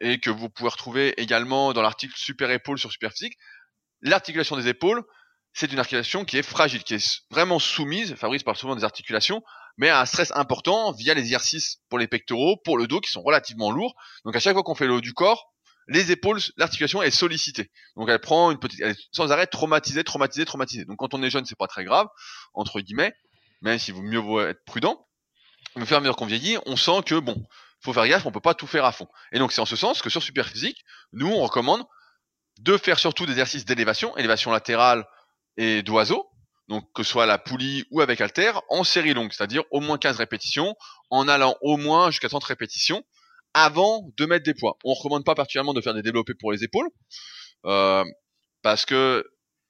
et que vous pouvez retrouver également dans l'article Super Épaules sur Super Physique, l'articulation des épaules, c'est une articulation qui est fragile, qui est vraiment soumise, Fabrice parle souvent des articulations, mais un stress important via les exercices pour les pectoraux, pour le dos, qui sont relativement lourds. Donc à chaque fois qu'on fait le haut du corps, les épaules, l'articulation est sollicitée. Donc elle prend une petite, elle est sans arrêt traumatisée, traumatisée, traumatisée. Donc quand on est jeune, c'est pas très grave, entre guillemets, même si vous mieux être prudent. Mais au fur et à mesure qu'on vieillit, on sent que bon, faut faire gaffe, on peut pas tout faire à fond. Et donc c'est en ce sens que sur Superphysique, nous on recommande de faire surtout des exercices d'élévation, élévation latérale et d'oiseau, donc que ce soit la poulie ou avec halter, en série longue, c'est-à-dire au moins 15 répétitions, en allant au moins jusqu'à 30 répétitions, avant de mettre des poids. On recommande pas particulièrement de faire des développés pour les épaules, euh, parce que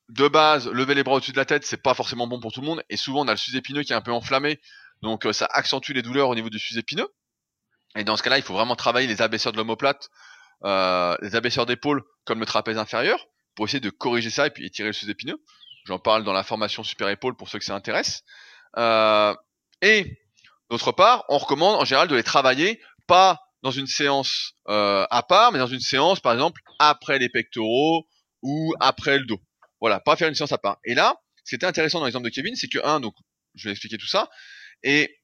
de base, lever les bras au-dessus de la tête, c'est pas forcément bon pour tout le monde, et souvent on a le sus-épineux qui est un peu enflammé, donc euh, ça accentue les douleurs au niveau du sus-épineux. Et dans ce cas-là, il faut vraiment travailler les abaisseurs de l'omoplate, euh, les abaisseurs d'épaule, comme le trapèze inférieur, pour essayer de corriger ça et puis étirer le sus-épineux. J'en parle dans la formation super épaule pour ceux que ça intéresse. Euh, et d'autre part, on recommande en général de les travailler pas dans une séance euh, à part, mais dans une séance, par exemple, après les pectoraux ou après le dos. Voilà, pas faire une séance à part. Et là, ce qui était intéressant dans l'exemple de Kevin, c'est que un, donc je vais expliquer tout ça, et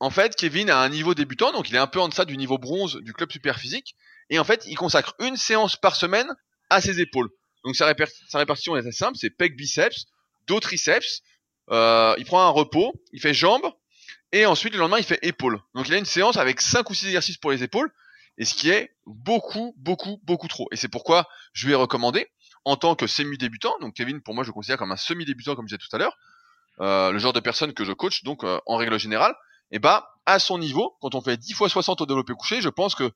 en fait, Kevin a un niveau débutant, donc il est un peu en deçà du niveau bronze du club super physique, et en fait, il consacre une séance par semaine à ses épaules. Donc sa, répartition est assez simple, c'est pec biceps, dos triceps, euh, il prend un repos, il fait jambes, et ensuite le lendemain il fait épaules. Donc il a une séance avec 5 ou 6 exercices pour les épaules, et ce qui est beaucoup, beaucoup, beaucoup trop. Et c'est pourquoi je lui ai recommandé, en tant que semi-débutant, donc Kevin pour moi je le considère comme un semi-débutant comme je disais tout à l'heure, euh, le genre de personne que je coach, donc euh, en règle générale, et bah à son niveau, quand on fait 10 fois 60 au développé couché, je pense que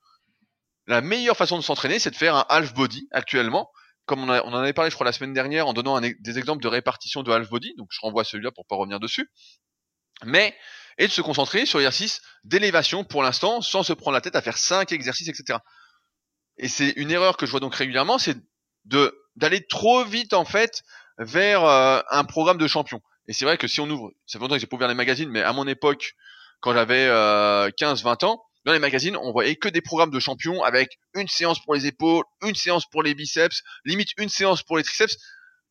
la meilleure façon de s'entraîner, c'est de faire un half body actuellement. Comme on, en avait parlé, je crois, la semaine dernière, en donnant des exemples de répartition de half body. Donc, je renvoie celui-là pour pas revenir dessus. Mais, et de se concentrer sur l'exercice d'élévation pour l'instant, sans se prendre la tête à faire 5 exercices, etc. Et c'est une erreur que je vois donc régulièrement, c'est d'aller trop vite en fait vers euh, un programme de champion. Et c'est vrai que si on ouvre, ça fait longtemps que j'ai pas ouvert les magazines, mais à mon époque, quand j'avais euh, 15-20 ans, dans les magazines, on voyait que des programmes de champions avec une séance pour les épaules, une séance pour les biceps, limite une séance pour les triceps,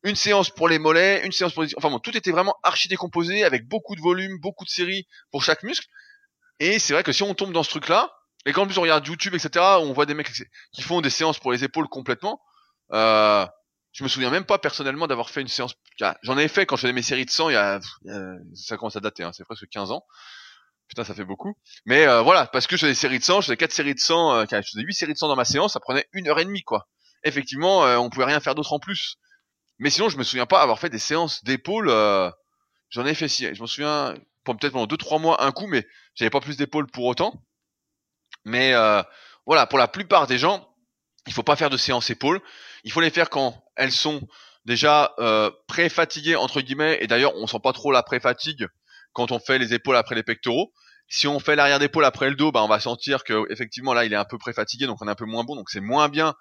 une séance pour les mollets, une séance pour les... Enfin bon, tout était vraiment archi décomposé avec beaucoup de volume, beaucoup de séries pour chaque muscle. Et c'est vrai que si on tombe dans ce truc-là, et qu'en plus on regarde YouTube, etc., on voit des mecs qui font des séances pour les épaules complètement, euh, je me souviens même pas personnellement d'avoir fait une séance. J'en ai fait quand je faisais mes séries de sang, il y a, ça commence à dater, hein, c'est presque 15 ans. Putain, ça fait beaucoup. Mais euh, voilà, parce que je faisais des séries de sang, je faisais quatre séries de sang, euh, je faisais huit séries de sang dans ma séance, ça prenait une heure et demie, quoi. Effectivement, euh, on pouvait rien faire d'autre en plus. Mais sinon, je me souviens pas avoir fait des séances d'épaule. Euh, J'en ai fait si, je me souviens, peut-être pendant deux trois mois un coup, mais j'avais pas plus d'épaule pour autant. Mais euh, voilà, pour la plupart des gens, il faut pas faire de séances épaules. Il faut les faire quand elles sont déjà euh, pré-fatiguées entre guillemets. Et d'ailleurs, on sent pas trop la pré-fatigue quand on fait les épaules après les pectoraux. Si on fait l'arrière d'épaule après le dos, bah on va sentir que effectivement là il est un peu pré-fatigué, donc on est un peu moins bon, donc c'est moins bien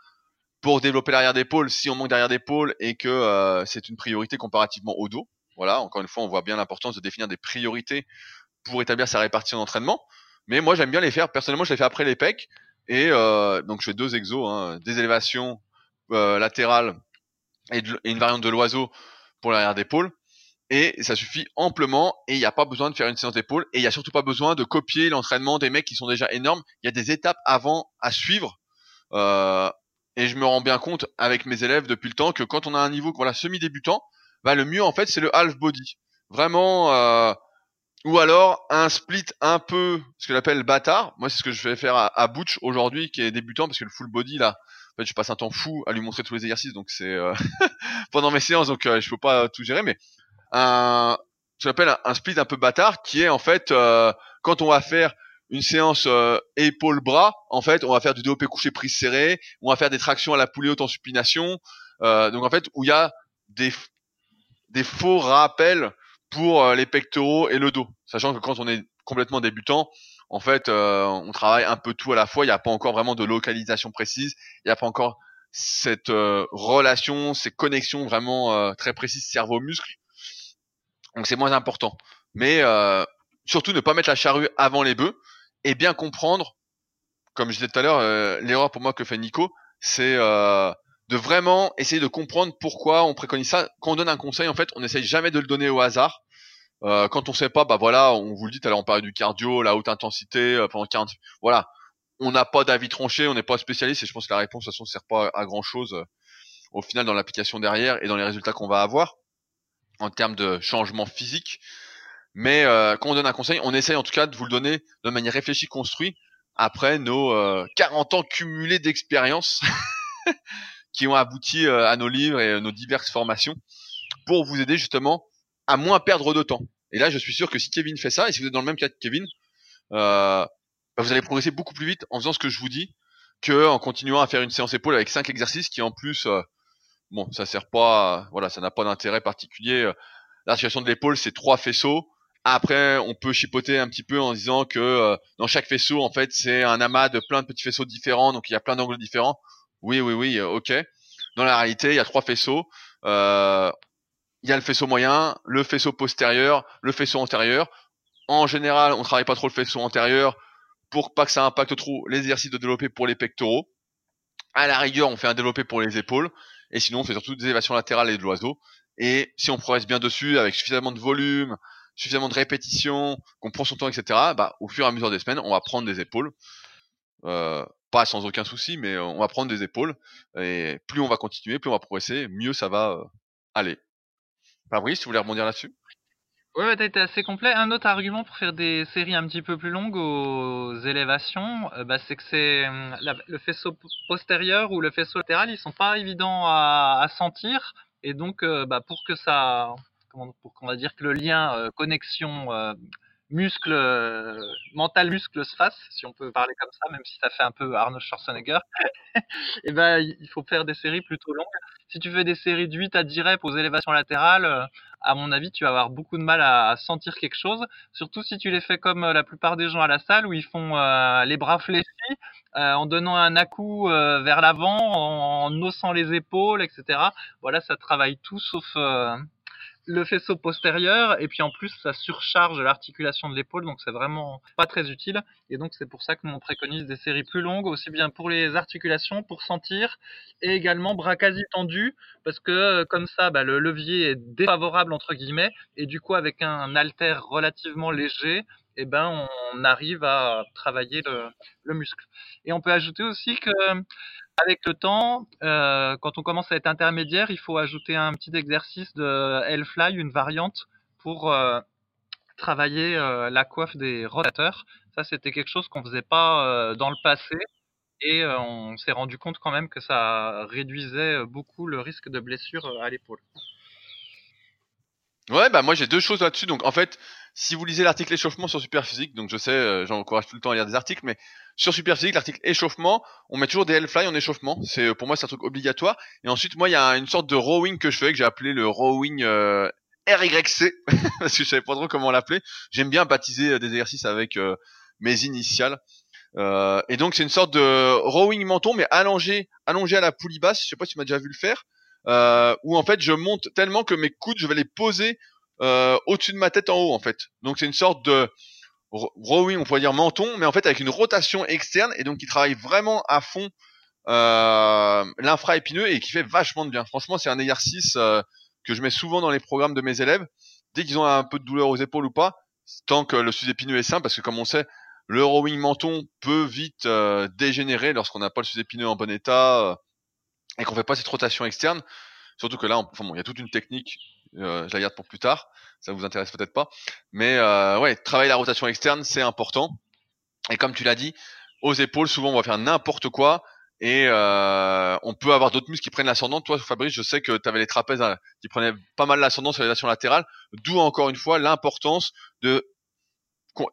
pour développer l'arrière d'épaule si on manque d'arrière d'épaule et que euh, c'est une priorité comparativement au dos. Voilà, encore une fois, on voit bien l'importance de définir des priorités pour établir sa répartition d'entraînement. Mais moi j'aime bien les faire. Personnellement, je les fais après les pecs et euh, donc je fais deux exos, hein, des élévations euh, latérales et, et, une variante de l'oiseau pour l'arrière d'épaule et ça suffit amplement et il n'y a pas besoin de faire une séance d'épaule et il n'y a surtout pas besoin de copier l'entraînement des mecs qui sont déjà énormes. Il y a des étapes avant à suivre euh, et je me rends bien compte avec mes élèves depuis le temps que quand on a un niveau voilà semi débutant, bah le mieux en fait c'est le half body, vraiment euh, ou alors un split un peu ce que j'appelle bâtard. Moi c'est ce que je vais faire à, à Butch aujourd'hui qui est débutant parce que le full body là en fait, je passe un temps fou à lui montrer tous les exercices, donc c'est euh, pendant mes séances, donc euh, je peux pas tout gérer, mais un ce qu'on appelle un, split un peu bâtard qui est en fait euh, quand on va faire une séance euh, épaule bras en fait on va faire du développé couché prise serrée on va faire des tractions à la poulie haute en supination euh, donc en fait où il y a des des faux rappels pour euh, les pectoraux et le dos. Sachant que quand on est complètement débutant en fait euh, on travaille un peu tout à la fois il n'y a pas encore vraiment de localisation précise il n'y a pas encore cette relation ces connexions vraiment très précises cerveau muscle donc c'est moins important. Mais euh, surtout ne pas mettre la charrue avant les bœufs et bien comprendre, comme je disais tout à l'heure, euh, l'erreur pour moi que fait Nico, c'est euh, de vraiment essayer de comprendre pourquoi on préconise ça. Quand on donne un conseil, en fait, on n'essaye jamais de le donner au hasard. Quand on sait pas, bah voilà, on vous le dit, alors on parlait du cardio, la haute intensité pendant 40, voilà. on n'a pas d'avis tranché, on n'est pas spécialiste et je pense que la réponse de toute façon ne sert pas à grand chose au final dans l'application derrière et dans les résultats qu'on va avoir en termes de changement physique. Mais euh, quand on donne un conseil, on essaye en tout cas de vous le donner de manière réfléchie, construite, après nos 40 ans cumulés d'expérience qui ont abouti à nos livres et nos diverses formations pour vous aider justement à moins perdre de temps. Et là, je suis sûr que si Kevin fait ça, et si vous êtes dans le même cas que Kevin, euh, bah, vous allez progresser beaucoup plus vite en faisant ce que je vous dis que en continuant à faire une séance épaule avec cinq exercices qui en plus, euh, bon, ça sert pas, voilà, ça n'a pas d'intérêt particulier. L'articulation de l'épaule, c'est trois faisceaux. Après, on peut chipoter un petit peu en disant que euh, dans chaque faisceau, en fait, c'est un amas de plein de petits faisceaux différents, donc il y a plein d'angles différents. Oui, oui, oui, ok. Dans la réalité, il y a trois faisceaux. Euh, il y a le faisceau moyen, le faisceau postérieur, le faisceau antérieur. En général, on travaille pas trop le faisceau antérieur pour pas que ça impacte trop les exercices de développer pour les pectoraux. À la rigueur, on fait un développé pour les épaules. Et sinon, on fait surtout des élévations latérales et de l'oiseau. Et si on progresse bien dessus, avec suffisamment de volume, suffisamment de répétitions, qu'on prend son temps, etc., bah, au fur et à mesure des semaines, on va prendre des épaules. Euh, pas sans aucun souci, mais on va prendre des épaules. Et plus on va continuer, plus on va progresser, mieux ça va euh, aller. Fabrice, tu voulais rebondir là-dessus? Ouais, t'as été assez complet. Un autre argument pour faire des séries un petit peu plus longues aux élévations, euh, bah, c'est que c'est hum, le faisceau postérieur ou le faisceau latéral, ils sont pas évidents à, sentir, et donc euh, bah, pour que ça, pour qu'on va dire que le lien euh, connexion muscle mental muscle se fasse, si on peut parler comme ça, même si ça fait un peu Arnold Schwarzenegger, et eh ben il faut faire des séries plutôt longues. Si tu fais des séries de 8 à 10 reps aux élévations latérales, à mon avis, tu vas avoir beaucoup de mal à, sentir quelque chose, surtout si tu les fais comme euh, la plupart des gens à la salle où ils font euh, les bras fléchis euh, en donnant un à-coup vers l'avant, en, en, haussant les épaules, etc. Voilà, ça travaille tout sauf le faisceau postérieur et puis en plus ça surcharge l'articulation de l'épaule donc c'est vraiment pas très utile. Et donc c'est pour ça que l'on préconise des séries plus longues aussi bien pour les articulations pour sentir et également bras quasi tendus parce que euh, comme ça bah, le levier est défavorable entre guillemets et du coup avec un halter relativement léger eh ben on arrive à travailler le, le muscle. Et on peut ajouter aussi que avec le temps, euh, quand on commence à être intermédiaire, il faut ajouter un petit exercice de L-fly, une variante pour euh, travailler euh, la coiffe des rotateurs. Ça, c'était quelque chose qu'on faisait pas dans le passé et on s'est rendu compte quand même que ça réduisait beaucoup le risque de blessure à l'épaule. Ouais, bah moi j'ai deux choses là-dessus. Donc en fait, si vous lisez l'article échauffement sur Superphysique, donc je sais, euh, j'encourage tout le temps à lire des articles, mais sur Superphysique, l'article échauffement, on met toujours des L-fly en échauffement. C'est euh, pour moi c'est un truc obligatoire. Et ensuite, moi il y a une sorte de rowing que je fais que j'ai appelé le rowing euh, RYC parce que je savais pas trop comment l'appeler. J'aime bien baptiser euh, des exercices avec mes initiales. et donc c'est une sorte de rowing menton mais allongé, allongé à la poulie basse. Je sais pas si tu m'as déjà vu le faire. où en fait je monte tellement que mes coudes je vais les poser euh, au-dessus de ma tête en haut en fait. Donc c'est une sorte de rowing, on pourrait dire menton, mais en fait avec une rotation externe et donc qui travaille vraiment à fond euh, l'infra-épineux et qui fait vachement de bien. Franchement, c'est un exercice euh, que je mets souvent dans les programmes de mes élèves. Dès qu'ils ont un peu de douleur aux épaules ou pas, tant que le sous-épineux est sain, parce que comme on sait, le rowing menton peut vite euh, dégénérer lorsqu'on n'a pas le sous-épineux en bon état et qu'on fait pas cette rotation externe. Surtout que là, enfin bon, il y a toute une technique euh, je la garde pour plus tard. Ça vous intéresse peut-être pas. Mais euh, ouais, travailler la rotation externe, c'est important. Et comme tu l'as dit, aux épaules, souvent on va faire n'importe quoi. Et euh, on peut avoir d'autres muscles qui prennent l'ascendant. Toi, Fabrice, je sais que tu avais les trapèzes hein, qui prenaient pas mal l'ascendant sur les nations latérales. D'où encore une fois l'importance de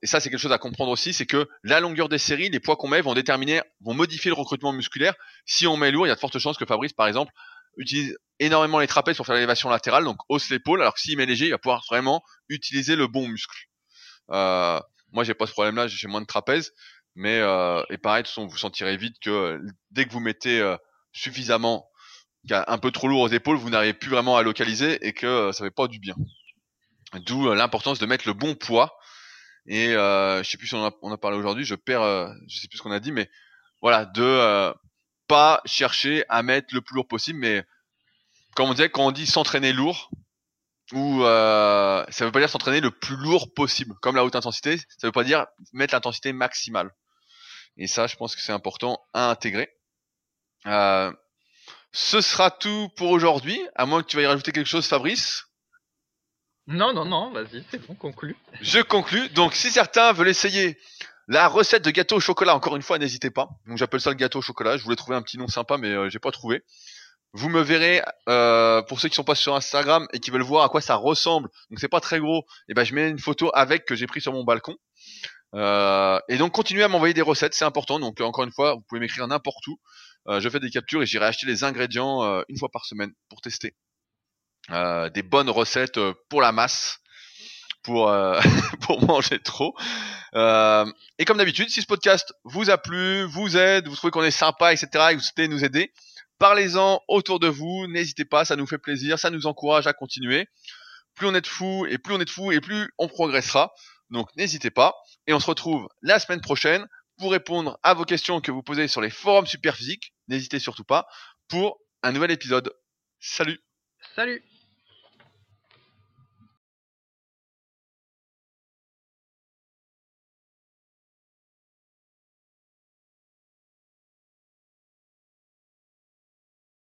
et ça c'est quelque chose à comprendre aussi, c'est que la longueur des séries, les poids qu'on met vont déterminer, vont modifier le recrutement musculaire. Si on met lourd, il y a de fortes chances que Fabrice, par exemple, utilise énormément les trapèzes pour faire l'élévation latérale, donc hausse l'épaule, alors que s'il met léger, il va pouvoir vraiment utiliser le bon muscle. Euh, moi, j'ai pas ce problème-là, j'ai moins de trapèzes, mais euh, et pareil, de toute façon, vous sentirez vite que dès que vous mettez euh, suffisamment, un peu trop lourd aux épaules, vous n'arrivez plus vraiment à localiser et que euh, ça fait pas du bien. D'où euh, l'importance de mettre le bon poids. Et je sais plus si on a, a parlé aujourd'hui, je perds, je sais plus ce qu'on a dit, mais voilà, de pas chercher à mettre le plus lourd possible, mais comme on disait, quand on dit s'entraîner lourd, ou euh, ça veut pas dire s'entraîner le plus lourd possible, comme la haute intensité, ça veut pas dire mettre l'intensité maximale. Et ça, je pense que c'est important à intégrer. Euh, ce sera tout pour aujourd'hui, à moins que tu veuilles rajouter quelque chose, Fabrice. Non, non, non, vas-y, c'est bon, conclu. Je conclus. Donc, si certains veulent essayer la recette de gâteau au chocolat, encore une fois, n'hésitez pas. Donc, j'appelle ça le gâteau au chocolat. Je voulais trouver un petit nom sympa, mais euh, j'ai pas trouvé. Vous me verrez, euh, pour ceux qui sont pas sur Instagram et qui veulent voir à quoi ça ressemble, donc c'est pas très gros, et ben je mets une photo avec que j'ai pris sur mon balcon. Euh, et donc continuez à m'envoyer des recettes, c'est important. Donc encore une fois, vous pouvez m'écrire n'importe où. Euh, je fais des captures et j'irai acheter les ingrédients euh, une fois par semaine pour tester. Euh, des bonnes recettes euh, pour la masse, pour euh, pour manger trop. Euh, et comme d'habitude, si ce podcast vous a plu, vous aide, vous trouvez qu'on est sympa, etc., et vous souhaitez nous aider, parlez-en autour de vous. N'hésitez pas, ça nous fait plaisir, ça nous encourage à continuer. Plus on est de fous et plus on est de fous et plus on progressera. Donc n'hésitez pas. Et on se retrouve la semaine prochaine pour répondre à vos questions que vous posez sur les forums Superphysique. N'hésitez surtout pas pour un nouvel épisode. Salut Salut